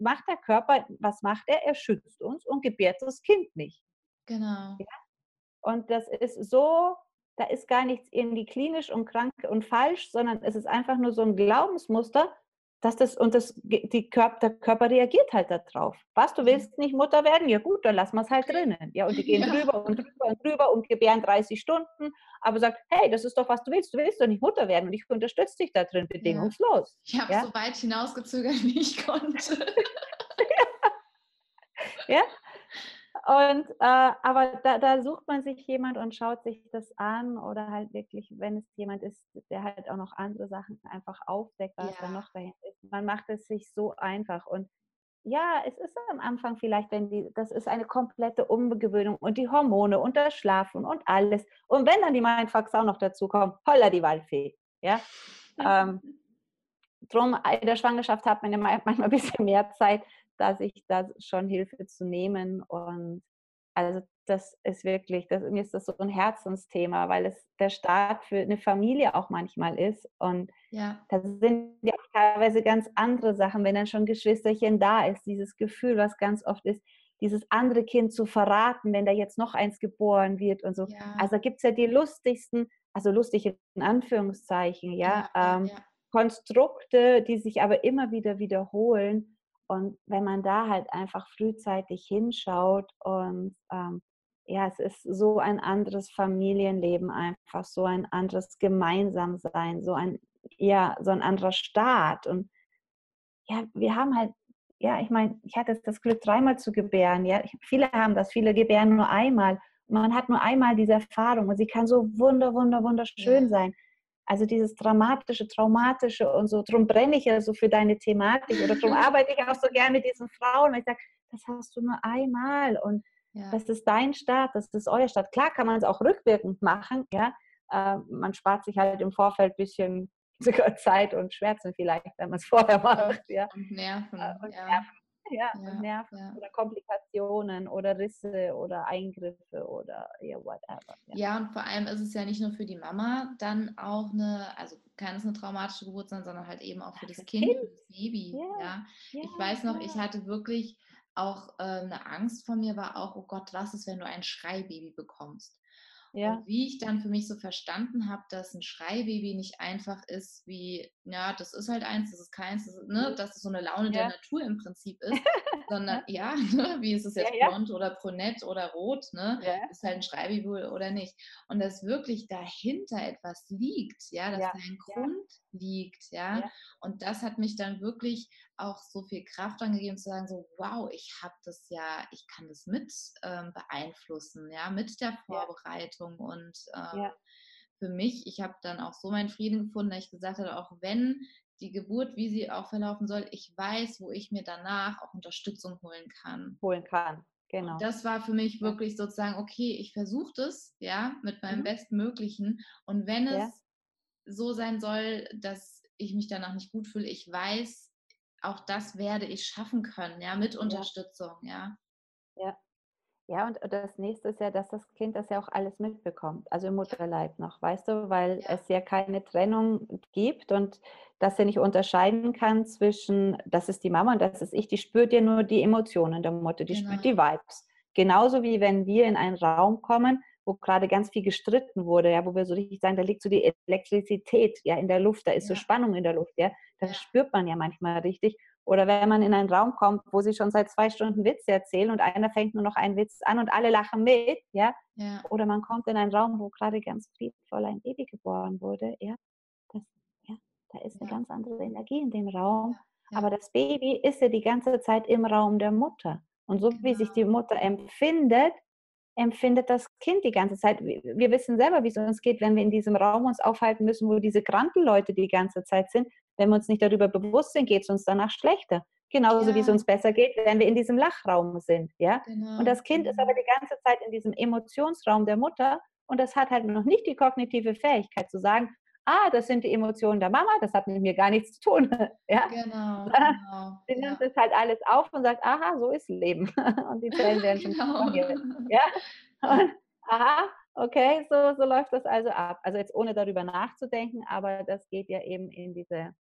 Speaker 2: macht der Körper, was macht er? Er schützt uns und gebärt das Kind nicht.
Speaker 1: Genau. Ja?
Speaker 2: Und das ist so, da ist gar nichts irgendwie klinisch und krank und falsch, sondern es ist einfach nur so ein Glaubensmuster, dass das und das die Körper, der Körper reagiert halt darauf. Was, du willst nicht Mutter werden? Ja gut, dann lassen wir es halt drinnen. Ja, und die gehen ja. drüber und drüber und drüber und gebären 30 Stunden, aber sagt, hey, das ist doch, was du willst. Du willst doch nicht Mutter werden und ich unterstütze dich da drin bedingungslos.
Speaker 1: Ja. Ich habe ja? so weit hinausgezögert, wie ich konnte.
Speaker 2: ja. Und äh, aber da, da, sucht man sich jemand und schaut sich das an oder halt wirklich, wenn es jemand ist, der halt auch noch andere Sachen einfach aufdeckt, was ja. da noch dahinter ist. Man macht es sich so einfach und ja, es ist am Anfang vielleicht, wenn die, das ist eine komplette Umgewöhnung und die Hormone und das Schlafen und alles. Und wenn dann die Mindfucks auch noch dazu kommen, holla die Waldfee. Ja. ähm, drum, in der Schwangerschaft hat man ja manchmal ein bisschen mehr Zeit, dass ich da schon Hilfe zu nehmen. Und also das ist wirklich, das, mir ist das so ein Herzensthema, weil es der Start für eine Familie auch manchmal ist. Und ja. da sind ja auch teilweise ganz andere Sachen, wenn dann schon Geschwisterchen da ist, dieses Gefühl, was ganz oft ist, dieses andere Kind zu verraten, wenn da jetzt noch eins geboren wird und so. Ja. Also gibt es ja die lustigsten, also lustig in Anführungszeichen, ja, ja, ähm, Konstrukte, die sich aber immer wieder wiederholen und wenn man da halt einfach frühzeitig hinschaut und ähm, ja, es ist so ein anderes Familienleben einfach, so ein anderes Gemeinsamsein, so ein, ja, so ein anderer Staat. Und ja, wir haben halt, ja, ich meine, ich hatte das Glück, dreimal zu gebären. Ja, viele haben das, viele gebären nur einmal. Man hat nur einmal diese Erfahrung und sie kann so wunder, wunder, wunderschön sein. Also dieses dramatische, traumatische und so, darum brenne ich ja so für deine Thematik oder darum arbeite ich auch so gerne mit diesen Frauen, weil ich sage, das hast du nur einmal und ja. das ist dein Start, das ist euer Start. Klar kann man es auch rückwirkend machen, ja. Äh, man spart sich halt im Vorfeld ein bisschen sogar Zeit und Schmerzen vielleicht, wenn man es vorher macht. Ja.
Speaker 1: Und Nerven. Äh, und
Speaker 2: ja. Nerven ja, ja Nerven ja. oder Komplikationen oder Risse oder Eingriffe oder ja, whatever.
Speaker 1: Ja. ja, und vor allem ist es ja nicht nur für die Mama dann auch eine, also kann es eine traumatische Geburt sein, sondern halt eben auch für das, das Kind, kind, für das Baby. Ja. Ich weiß noch, ich hatte wirklich auch äh, eine Angst von mir, war auch, oh Gott, was ist, wenn du ein Schreibaby bekommst? Ja. Und wie ich dann für mich so verstanden habe, dass ein Schreibaby nicht einfach ist wie, ja, das ist halt eins, das ist keins, das ist, ne, mhm. dass es so eine Laune ja. der Natur im Prinzip ist, sondern ja, ne, wie ist es jetzt ja, blond oder brünett oder rot, ne, ist halt ein Schreibaby oder nicht. Und dass wirklich dahinter etwas liegt, ja, dass da ein Grund liegt, ja. Und das hat mich dann wirklich auch so viel Kraft angegeben zu sagen, so wow, ich habe das ja, ich kann das mit ähm, beeinflussen, ja, mit der Vorbereitung ja. und ähm, ja. für mich, ich habe dann auch so meinen Frieden gefunden, dass ich gesagt habe, auch wenn die Geburt, wie sie auch verlaufen soll, ich weiß, wo ich mir danach auch Unterstützung holen kann.
Speaker 2: Holen kann, genau.
Speaker 1: Und das war für mich wirklich sozusagen, okay, ich versuche das, ja, mit meinem mhm. Bestmöglichen. Und wenn es ja. so sein soll, dass ich mich danach nicht gut fühle, ich weiß, auch das werde ich schaffen können, ja, mit Unterstützung, ja.
Speaker 2: Ja. Ja, und das nächste ist ja, dass das Kind das ja auch alles mitbekommt, also im Mutterleib noch, weißt du, weil ja. es ja keine Trennung gibt und dass er nicht unterscheiden kann zwischen, das ist die Mama und das ist ich, die spürt ja nur die Emotionen der Mutter, die genau. spürt die Vibes. Genauso wie wenn wir in einen Raum kommen, wo gerade ganz viel gestritten wurde, ja, wo wir so richtig sagen, da liegt so die Elektrizität ja in der Luft, da ist ja. so Spannung in der Luft, ja, das ja. spürt man ja manchmal richtig. Oder wenn man in einen Raum kommt, wo sie schon seit zwei Stunden Witze erzählen und einer fängt nur noch einen Witz an und alle lachen mit, ja. ja. Oder man kommt in einen Raum, wo gerade ganz friedvoll ein Baby geboren wurde, ja. Das, ja da ist eine ja. ganz andere Energie in dem Raum. Aber das Baby ist ja die ganze Zeit im Raum der Mutter. Und so wie sich die genau. Mutter empfindet, empfindet das Kind die ganze Zeit. Wir wissen selber, wie es uns geht, wenn wir in diesem Raum uns aufhalten müssen, wo diese kranken Leute die ganze Zeit sind. Wenn wir uns nicht darüber bewusst sind, geht es uns danach schlechter. Genauso ja. wie es uns besser geht, wenn wir in diesem Lachraum sind. Ja? Genau. Und das Kind ist aber die ganze Zeit in diesem Emotionsraum der Mutter und das hat halt noch nicht die kognitive Fähigkeit zu sagen, ah, das sind die Emotionen der Mama, das hat mit mir gar nichts zu tun. ja? Genau. genau. Sie nimmt ja. das halt alles auf und sagt, aha, so ist Leben. und die Zellen werden schon genau. Ja? Und, aha, okay, so, so läuft das also ab. Also jetzt ohne darüber nachzudenken, aber das geht ja eben in diese.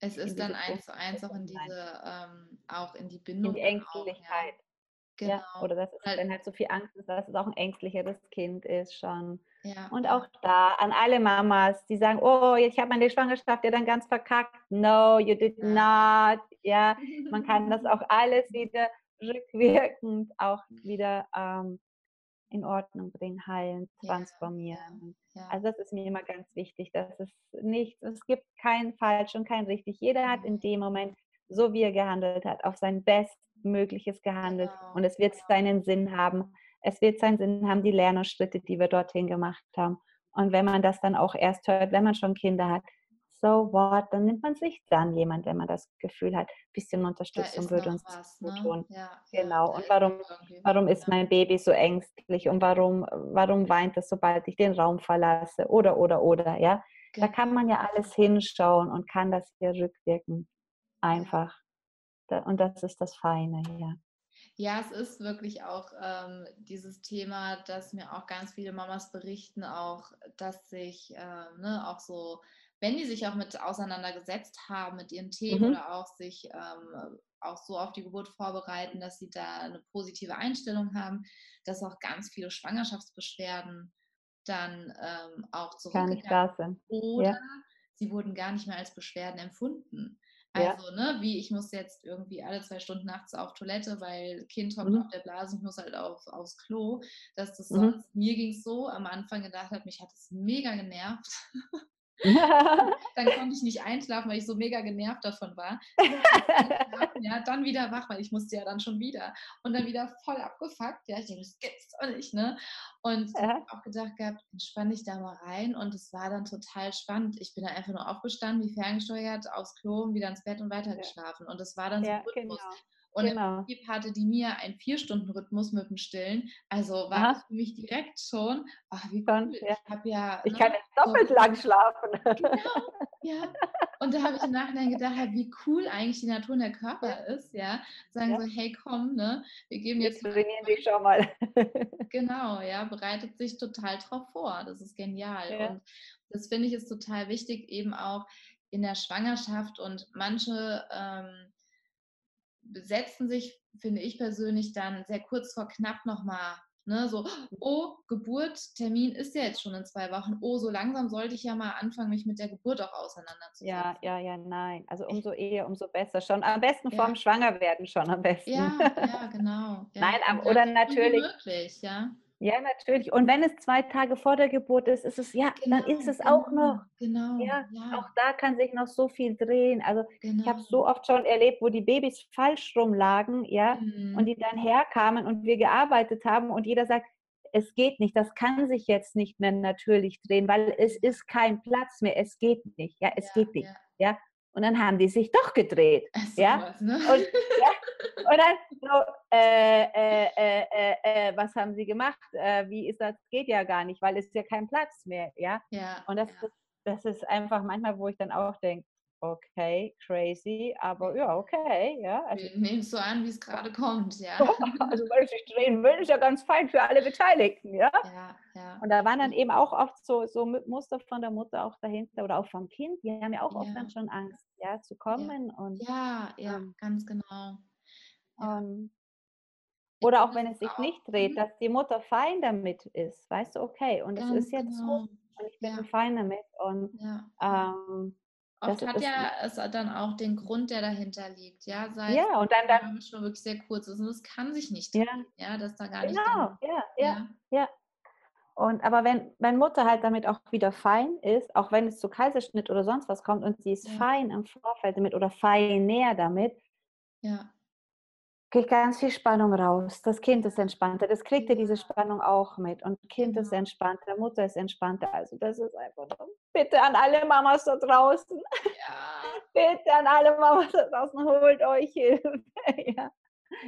Speaker 1: Es ist dann eins zu eins auch in diese, ähm, auch in die Bindung.
Speaker 2: In die Ängstlichkeit. Auch, ja. Genau. Ja, oder dass es dann halt so viel Angst ist, dass es auch ein ängstlicheres Kind ist schon. Ja. Und auch da an alle Mamas, die sagen, oh, ich habe meine Schwangerschaft ja dann ganz verkackt. No, you did not. Ja, man kann das auch alles wieder rückwirkend auch wieder ähm, in Ordnung bringen, heilen, transformieren. Ja, ja. Also das ist mir immer ganz wichtig, dass es nicht, es gibt kein falsch und kein richtig. Jeder hat in dem Moment, so wie er gehandelt hat, auf sein Bestmögliches gehandelt genau. und es wird seinen Sinn haben es wird seinen Sinn haben, die Lernschritte, die wir dorthin gemacht haben. Und wenn man das dann auch erst hört, wenn man schon Kinder hat, so what, dann nimmt man sich dann jemand, wenn man das Gefühl hat, ein bisschen Unterstützung würde uns was, gut ne? tun. Ja, genau. Ja, und warum, warum ist mein Baby so ängstlich und warum, warum weint es, sobald ich den Raum verlasse? Oder, oder, oder, ja. Da kann man ja alles hinschauen und kann das hier rückwirken. Einfach. Und das ist das Feine, ja.
Speaker 1: Ja, es ist wirklich auch ähm, dieses Thema, dass mir auch ganz viele Mamas berichten, auch, dass sich äh, ne, auch so, wenn die sich auch mit auseinandergesetzt haben mit ihren Themen mhm. oder auch sich ähm, auch so auf die Geburt vorbereiten, dass sie da eine positive Einstellung haben, dass auch ganz viele Schwangerschaftsbeschwerden dann ähm, auch zurückgegangen sind. Oder ja. sie wurden gar nicht mehr als Beschwerden empfunden. Also, ja. ne, wie ich muss jetzt irgendwie alle zwei Stunden nachts auf Toilette, weil Kind hockt mhm. auf der Blase und muss halt auf, aufs Klo. Dass das mhm. sonst, mir ging es so, am Anfang gedacht hat, mich hat es mega genervt. dann konnte ich nicht einschlafen, weil ich so mega genervt davon war. ja, dann wieder wach, weil ich musste ja dann schon wieder. Und dann wieder voll abgefuckt. Ja, ich denke, das gibt's doch nicht, ne? Und ja. habe auch gedacht gehabt, entspann dich da mal rein. Und es war dann total spannend. Ich bin da einfach nur aufgestanden, wie ferngesteuert, aufs Klo, wieder ins Bett und weitergeschlafen. Und das war dann so ja, Rhythmus. Genau. Und genau. im Prinzip hatte die Mia einen Vier-Stunden-Rhythmus mit dem Stillen. Also war Aha. das für mich direkt schon, ach, wie cool. Ja. Ich habe ja.
Speaker 2: Ich ne, kann jetzt doppelt so, lang schlafen.
Speaker 1: Genau, ja. Und da habe ich im Nachhinein gedacht, wie cool eigentlich die Natur und der Körper ist, ja. Sagen ja. so, hey, komm, ne, wir geben jetzt.
Speaker 2: jetzt trainieren dich schon mal.
Speaker 1: genau, ja, bereitet sich total drauf vor. Das ist genial. Ja. Und das finde ich ist total wichtig, eben auch in der Schwangerschaft und manche. Ähm, setzen sich, finde ich persönlich, dann sehr kurz vor knapp nochmal Ne, so, oh, Geburt, Termin ist ja jetzt schon in zwei Wochen. Oh, so langsam sollte ich ja mal anfangen, mich mit der Geburt auch auseinanderzusetzen.
Speaker 2: Ja, ja, ja, nein. Also umso eher, umso besser. Schon am besten ja. vorm Schwangerwerden schon am besten.
Speaker 1: Ja, ja, genau. Ja.
Speaker 2: Nein, oder natürlich.
Speaker 1: Möglich, ja.
Speaker 2: Ja, natürlich. Und wenn es zwei Tage vor der Geburt ist, ist es, ja, genau, dann ist es genau, auch noch. Genau. Ja, ja, Auch da kann sich noch so viel drehen. Also genau. ich habe so oft schon erlebt, wo die Babys falsch rumlagen, ja, mhm. und die dann herkamen und wir gearbeitet haben und jeder sagt, es geht nicht, das kann sich jetzt nicht mehr natürlich drehen, weil es ist kein Platz mehr, es geht nicht, ja, es ja, geht nicht, ja. ja. Und dann haben die sich doch gedreht.
Speaker 1: So
Speaker 2: ja?
Speaker 1: Was, ne?
Speaker 2: und, ja? und dann so, äh, äh, äh, äh, was haben sie gemacht? Äh, wie ist das? Geht ja gar nicht, weil es ist ja kein Platz mehr. Ja.
Speaker 1: ja
Speaker 2: Und das,
Speaker 1: ja.
Speaker 2: das ist einfach manchmal, wo ich dann auch denke, okay, crazy, aber ja, okay, ja. Also,
Speaker 1: Wir nehmen es so an, wie es gerade kommt, ja.
Speaker 2: also weil es sich drehen will, ist ja ganz fein für alle Beteiligten, ja.
Speaker 1: Ja, ja.
Speaker 2: Und da waren dann eben auch oft so, so Muster von der Mutter auch dahinter oder auch vom Kind. Die haben ja auch oft
Speaker 1: Ja.
Speaker 2: dann schon Angst, ja, zu kommen. Und,
Speaker 1: Ja, ja,
Speaker 2: Ähm,
Speaker 1: ganz genau. Ja.
Speaker 2: ähm,
Speaker 1: Ich
Speaker 2: oder auch wenn es sich
Speaker 1: auch-
Speaker 2: nicht dreht,
Speaker 1: Mhm.
Speaker 2: dass die Mutter fein damit ist. Weißt du, okay, und es ist jetzt so
Speaker 1: genau.
Speaker 2: und ich bin
Speaker 1: Ja.
Speaker 2: fein damit. Und
Speaker 1: Ja.
Speaker 2: ähm,
Speaker 1: Oft
Speaker 2: das
Speaker 1: hat ja es dann auch den Grund, der dahinter liegt, ja, sei
Speaker 2: ja, und dann, dann
Speaker 1: es schon wirklich sehr kurz ist und es kann sich nicht
Speaker 2: Ja.
Speaker 1: drehen, ja, dass da gar nicht
Speaker 2: genau, ja, ja.
Speaker 1: ja,
Speaker 2: Und aber wenn, wenn Mutter halt damit auch wieder fein ist, auch wenn es zu Kaiserschnitt oder sonst was kommt und sie ist
Speaker 1: Ja.
Speaker 2: fein im Vorfeld damit oder fein näher damit,
Speaker 1: ja,
Speaker 2: geht ganz viel Spannung raus. Das Kind ist entspannter, das kriegt ja diese. Spannung auch mit. Und Kind ist entspannter, Mutter ist entspannter. Also das ist einfach bitte an alle Mamas da draußen,
Speaker 1: ja,
Speaker 2: bitte an alle Mamas da draußen, holt euch Hilfe. ja.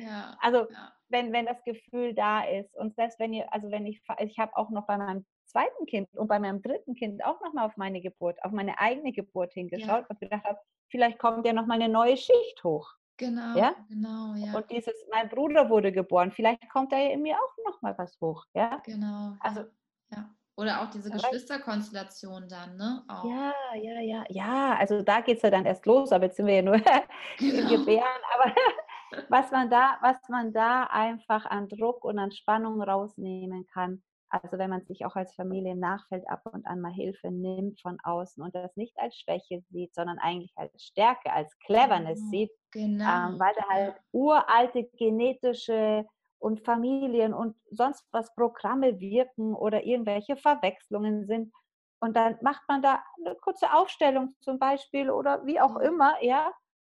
Speaker 1: ja,
Speaker 2: Also
Speaker 1: ja,
Speaker 2: wenn, wenn das Gefühl da ist und selbst wenn ihr, also wenn ich, ich habe auch noch bei meinem zweiten Kind und bei meinem dritten Kind auch nochmal auf meine Geburt, auf meine eigene Geburt hingeschaut und gedacht habe, vielleicht kommt ja nochmal eine neue Schicht hoch.
Speaker 1: Genau,
Speaker 2: Ja?
Speaker 1: genau, ja,
Speaker 2: Und dieses, mein Bruder wurde geboren, vielleicht kommt da ja in mir auch nochmal was hoch. Ja,
Speaker 1: genau,
Speaker 2: also-
Speaker 1: ja. Oder auch diese Geschwisterkonstellation dann, ne, auch.
Speaker 2: ja, ja, ja, ja, also da geht es ja dann erst los, aber jetzt sind wir ja nur in
Speaker 1: Genau.
Speaker 2: Gebären, aber was man da, was man da einfach an Druck und an Spannung rausnehmen kann, also wenn man sich auch als Familie im Nachfeld ab und an mal Hilfe nimmt von außen und das nicht als Schwäche sieht, sondern eigentlich als Stärke, als Cleverness
Speaker 1: Genau,
Speaker 2: sieht,
Speaker 1: Genau.
Speaker 2: ähm, weil da halt uralte genetische und Familien und sonst was Programme wirken oder irgendwelche Verwechslungen sind. Und dann macht man da eine kurze Aufstellung zum Beispiel oder wie auch immer, ja.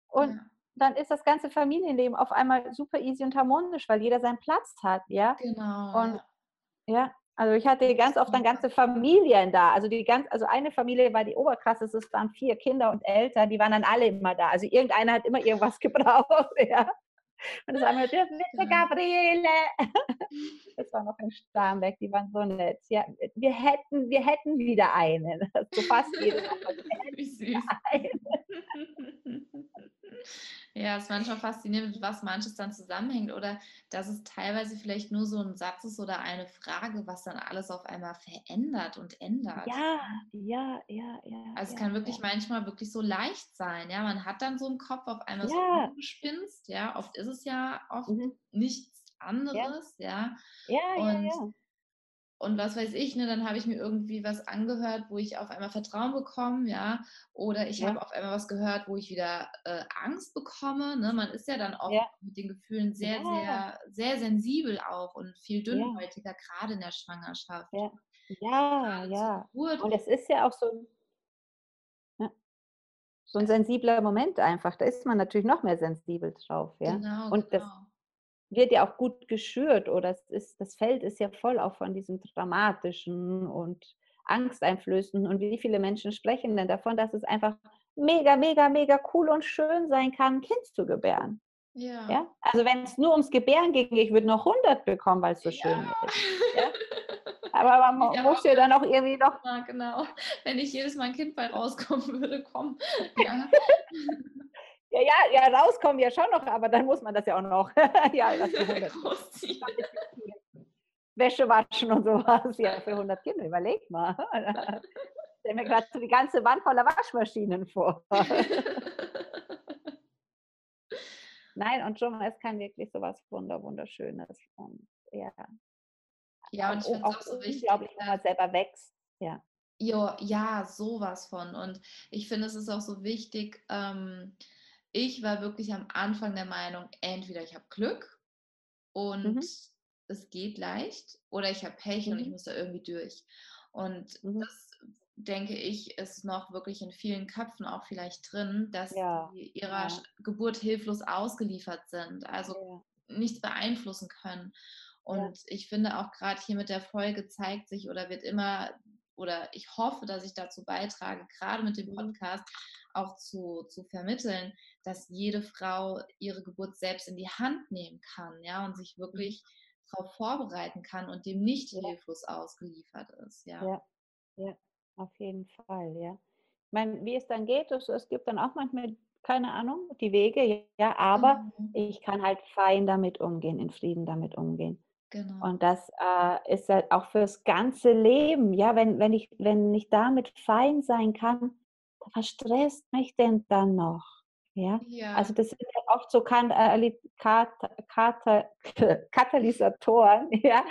Speaker 2: Und
Speaker 1: ja,
Speaker 2: dann ist das ganze Familienleben auf einmal super easy und harmonisch, weil jeder seinen Platz hat, ja.
Speaker 1: genau.
Speaker 2: Und
Speaker 1: ja.
Speaker 2: Also ich hatte ganz oft dann ganze Familien da. Also die ganz, also eine Familie war die Oberkrasse, es waren vier Kinder und Eltern, die waren dann alle immer da. Also irgendeiner hat immer irgendwas gebraucht, ja. Und das war immer, bitte. Gabriele. Das war noch in Starnberg, die waren so nett. Ja, wir hätten, wir hätten wieder einen. So fast jede Woche.
Speaker 1: Wie süß. Ja, es ist manchmal faszinierend, was manches dann zusammenhängt oder dass es teilweise vielleicht nur so ein Satz ist oder eine Frage, was dann alles auf einmal verändert und ändert.
Speaker 2: Ja, ja, ja, ja.
Speaker 1: Also es
Speaker 2: ja,
Speaker 1: kann wirklich
Speaker 2: ja.
Speaker 1: manchmal wirklich so leicht sein, ja. Man hat dann so im Kopf auf einmal so
Speaker 2: Ja.
Speaker 1: ein Gespinst, ja. Oft ist es ja oft
Speaker 2: Mhm.
Speaker 1: nichts anderes, ja.
Speaker 2: Ja, ja,
Speaker 1: Und
Speaker 2: ja.
Speaker 1: Und was weiß ich, ne, dann habe ich mir irgendwie was angehört, wo ich auf einmal Vertrauen bekomme, ja, oder ich
Speaker 2: Ja.
Speaker 1: habe auf einmal was gehört, wo ich wieder äh, Angst bekomme. Ne? Man ist ja dann auch
Speaker 2: Ja.
Speaker 1: mit den Gefühlen sehr,
Speaker 2: Ja.
Speaker 1: sehr, sehr sensibel auch und viel dünnhäutiger, gerade in der Schwangerschaft.
Speaker 2: Ja. Ja, ja. Und es ist ja auch so ein, so ein sensibler Moment einfach. Da ist man natürlich noch mehr sensibel drauf. Ja?
Speaker 1: Genau,
Speaker 2: Und das
Speaker 1: genau.
Speaker 2: Wird ja auch gut geschürt oder es ist, das Feld ist ja voll auch von diesem dramatischen und angsteinflößenden. Und wie viele Menschen sprechen denn davon, dass es einfach mega, mega, mega cool und schön sein kann, ein Kind zu gebären.
Speaker 1: Ja.
Speaker 2: Ja? Also wenn es nur ums Gebären ging, ich würde noch 100 bekommen, weil es so schön
Speaker 1: Ja.
Speaker 2: ist. Ja? Aber man
Speaker 1: Ja,
Speaker 2: muss ja dann auch irgendwie noch
Speaker 1: Ja, genau. Wenn nicht jedes Mal ein Kind bei rauskommen würde, komm. Ja,
Speaker 2: Ja, ja, ja, rauskommen ja schon noch, aber dann muss man das ja auch noch. ja, das für 100
Speaker 1: großziehen.
Speaker 2: Wäsche waschen und sowas. Ja, für 100 Kinder, überleg mal. Stell mir gerade die ganze Wand voller Waschmaschinen vor. Nein, und schon, es kann wirklich sowas wunder, wunderschönes und ja,
Speaker 1: Ja, und ich finde es
Speaker 2: auch
Speaker 1: so wichtig,
Speaker 2: wenn man selber wächst. Ja,
Speaker 1: jo, ja, sowas von. Und ich finde, es ist auch so wichtig, ähm, ich war wirklich am Anfang der Meinung, entweder ich habe Glück und
Speaker 2: Mhm.
Speaker 1: es geht leicht oder ich habe Pech und ich
Speaker 2: Mhm.
Speaker 1: muss da irgendwie durch. Und
Speaker 2: Mhm.
Speaker 1: das, denke ich, ist noch wirklich in vielen Köpfen auch vielleicht drin, dass
Speaker 2: Ja,
Speaker 1: die ihrer
Speaker 2: ja.
Speaker 1: Geburt hilflos ausgeliefert sind, also
Speaker 2: ja,
Speaker 1: nichts beeinflussen können.
Speaker 2: Ja.
Speaker 1: Und ich finde auch gerade hier mit der Folge zeigt sich oder wird immer oder ich hoffe, dass ich dazu beitrage, gerade mit dem mhm. Podcast auch zu, zu vermitteln, dass jede Frau ihre Geburt selbst in die Hand nehmen kann, ja, und sich wirklich darauf vorbereiten kann und dem nicht hilflos ausgeliefert ist, ja.
Speaker 2: ja. Ja, auf jeden Fall, ja. Ich meine, wie es dann geht, es, es gibt dann auch manchmal, keine Ahnung, die Wege, ja, aber mhm. ich kann halt fein damit umgehen, in Frieden damit umgehen. Genau. Und das äh, ist halt auch fürs ganze Leben, ja, wenn, wenn, ich, wenn ich damit fein sein kann, was stresst mich denn dann noch? Ja? ja. Also das sind ja oft so kan äh, Kat Kat Katalysatoren, ja,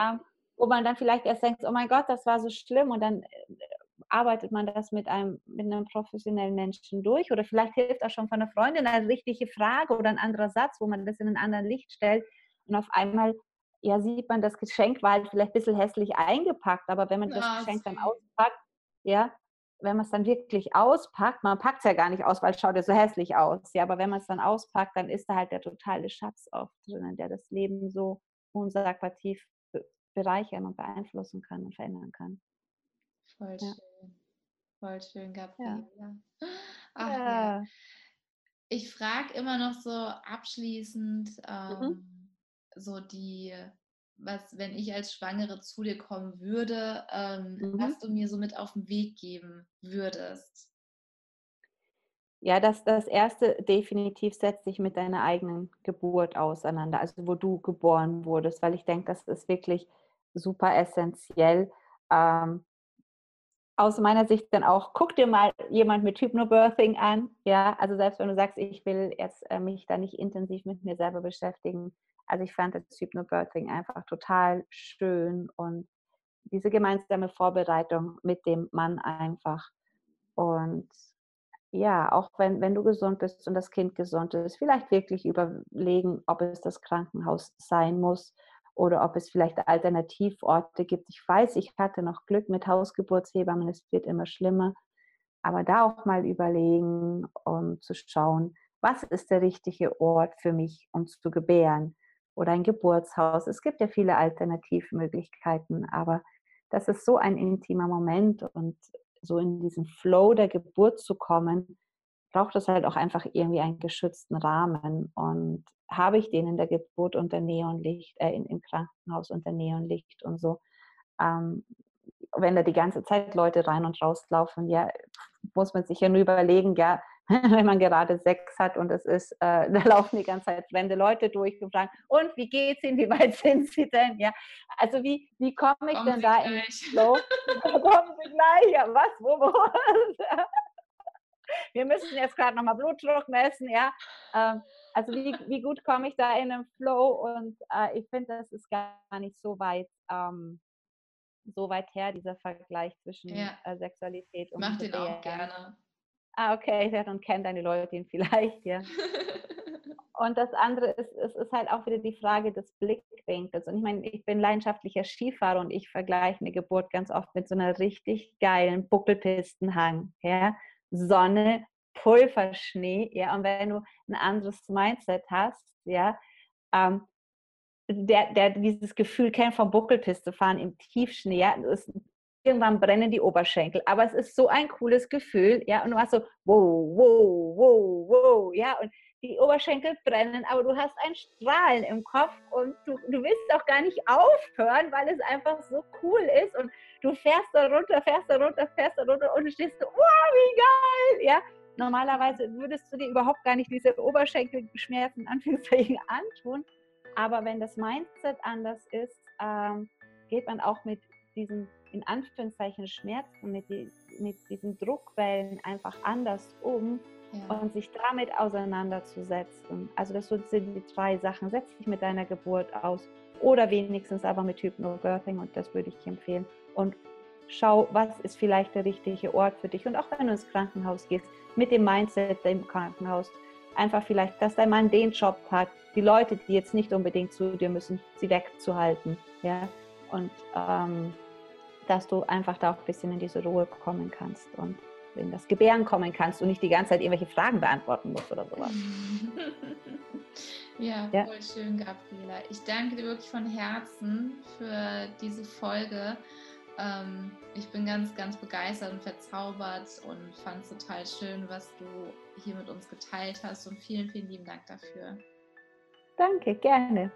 Speaker 2: ähm, wo man dann vielleicht erst denkt, oh mein Gott, das war so schlimm und dann äh, arbeitet man das mit einem, mit einem professionellen Menschen durch oder vielleicht hilft auch schon von einer Freundin eine richtige Frage oder ein anderer Satz, wo man das in ein anderes Licht stellt und auf einmal ja, sieht man, das Geschenk war halt vielleicht ein bisschen hässlich eingepackt, aber wenn man das ja, Geschenk dann auspackt, ja, wenn man es dann wirklich auspackt, man packt es ja gar nicht aus, weil es schaut ja so hässlich aus, ja, aber wenn man es dann auspackt, dann ist da halt der totale Schatz auch drinnen, der das Leben so unsagbar tief bereichern und beeinflussen kann und verändern kann.
Speaker 1: Voll ja. schön. Voll schön, Gabriela. Ja. Ach, ja. Ich frage immer noch so abschließend, mhm. ähm, mhm. so die, was, wenn ich als Schwangere zu dir kommen würde, ähm, mhm. was du mir so mit auf den Weg geben würdest.
Speaker 2: Ja, das, das erste definitiv setzt sich mit deiner eigenen Geburt auseinander, also wo du geboren wurdest, weil ich denke, das ist wirklich super essentiell. Ähm, aus meiner Sicht dann auch, guck dir mal jemand mit Hypnobirthing an. Ja, also selbst wenn du sagst, ich will jetzt äh, mich da nicht intensiv mit mir selber beschäftigen. Also ich fand das Hypnobirthing einfach total schön und diese gemeinsame Vorbereitung mit dem Mann einfach. Und ja, auch wenn, wenn du gesund bist und das Kind gesund ist, vielleicht wirklich überlegen, ob es das Krankenhaus sein muss oder ob es vielleicht Alternativorte gibt. Ich weiß, ich hatte noch Glück mit Hausgeburtshebammen, es wird immer schlimmer. Aber da auch mal überlegen, um zu schauen, was ist der richtige Ort für mich, um zu gebären? Oder ein Geburtshaus. Es gibt ja viele Alternativmöglichkeiten, aber das ist so ein intimer Moment und so in diesen Flow der Geburt zu kommen, braucht es halt auch einfach irgendwie einen geschützten Rahmen. Und habe ich den in der Geburt unter Neonlicht, äh, im Krankenhaus unter Neonlicht und so. Ähm, wenn da die ganze Zeit Leute rein und raus laufen, ja, muss man sich ja nur überlegen, ja, wenn man gerade Sex hat und es ist, äh, da laufen die ganze Zeit fremde Leute durch und fragen, und wie geht's Ihnen, wie weit sind Sie denn? Ja, also wie, wie komme ich kommen denn Sie da gleich. in Flow? kommen Sie gleich, ja, was, wo, wo? wir müssen jetzt gerade nochmal Blutdruck messen, ja. Ähm, also wie, wie gut komme ich da in den Flow und äh, ich finde, das ist gar nicht so weit, ähm, so weit her, dieser Vergleich zwischen ja. äh, Sexualität und
Speaker 1: Mach den auch gerne.
Speaker 2: Ah, okay, ja, dann kennen deine Leute ihn vielleicht, ja. Und das andere ist, es ist halt auch wieder die Frage des Blickwinkels. Und ich meine, ich bin leidenschaftlicher Skifahrer und ich vergleiche eine Geburt ganz oft mit so einer richtig geilen Buckelpistenhang. Ja? Sonne, Pulverschnee, ja, und wenn du ein anderes Mindset hast, ja, ähm, der, der dieses Gefühl kennt vom Buckelpiste fahren im Tiefschnee, ja, ist, irgendwann brennen die Oberschenkel, aber es ist so ein cooles Gefühl, ja, und du hast so, wow, wow, wow, wow, ja, und die Oberschenkel brennen, aber du hast ein Strahlen im Kopf und du, du willst auch gar nicht aufhören, weil es einfach so cool ist und du fährst da runter, fährst da runter, fährst da runter und du stehst so, wow, wie geil, ja. Normalerweise würdest du dir überhaupt gar nicht diese Oberschenkelschmerzen in antun, aber wenn das Mindset anders ist, ähm, geht man auch mit diesen in Anführungszeichen Schmerzen, mit, die, mit diesen Druckwellen einfach anders um ja. und sich damit auseinanderzusetzen. Also das sind die drei Sachen. Setz dich mit deiner Geburt aus oder wenigstens aber mit Hypnobirthing und das würde ich empfehlen. Und schau, was ist vielleicht der richtige Ort für dich. Und auch wenn du ins Krankenhaus gehst, mit dem Mindset im Krankenhaus, einfach vielleicht, dass dein Mann den Job hat, die Leute, die jetzt nicht unbedingt zu dir müssen, sie wegzuhalten. Ja? Und ähm, dass du einfach da auch ein bisschen in diese Ruhe kommen kannst und in das Gebären kommen kannst und nicht die ganze Zeit irgendwelche Fragen beantworten musst oder sowas.
Speaker 1: ja, ja, voll schön, Gabriela. Ich danke dir wirklich von Herzen für diese Folge Ähm, ich bin ganz, ganz begeistert und verzaubert und fand es total schön, was du hier mit uns geteilt hast. Und vielen, vielen lieben Dank dafür.
Speaker 2: Danke, gerne.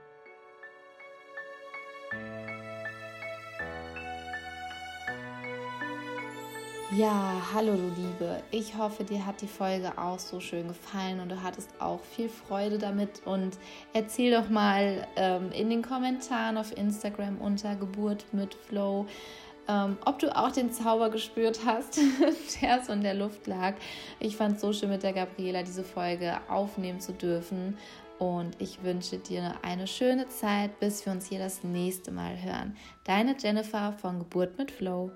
Speaker 1: Ja, hallo du Liebe. Ich hoffe, dir hat die Folge auch so schön gefallen und du hattest auch viel Freude damit. Und erzähl doch mal ähm, in den Kommentaren auf Instagram unter Geburt mit Flow, ähm, ob du auch den Zauber gespürt hast, der so in der Luft lag. Ich fand es so schön mit der Gabriela diese Folge aufnehmen zu dürfen. Und ich wünsche dir eine schöne Zeit, bis wir uns hier das nächste Mal hören. Deine Jennifer von Geburt mit Flow.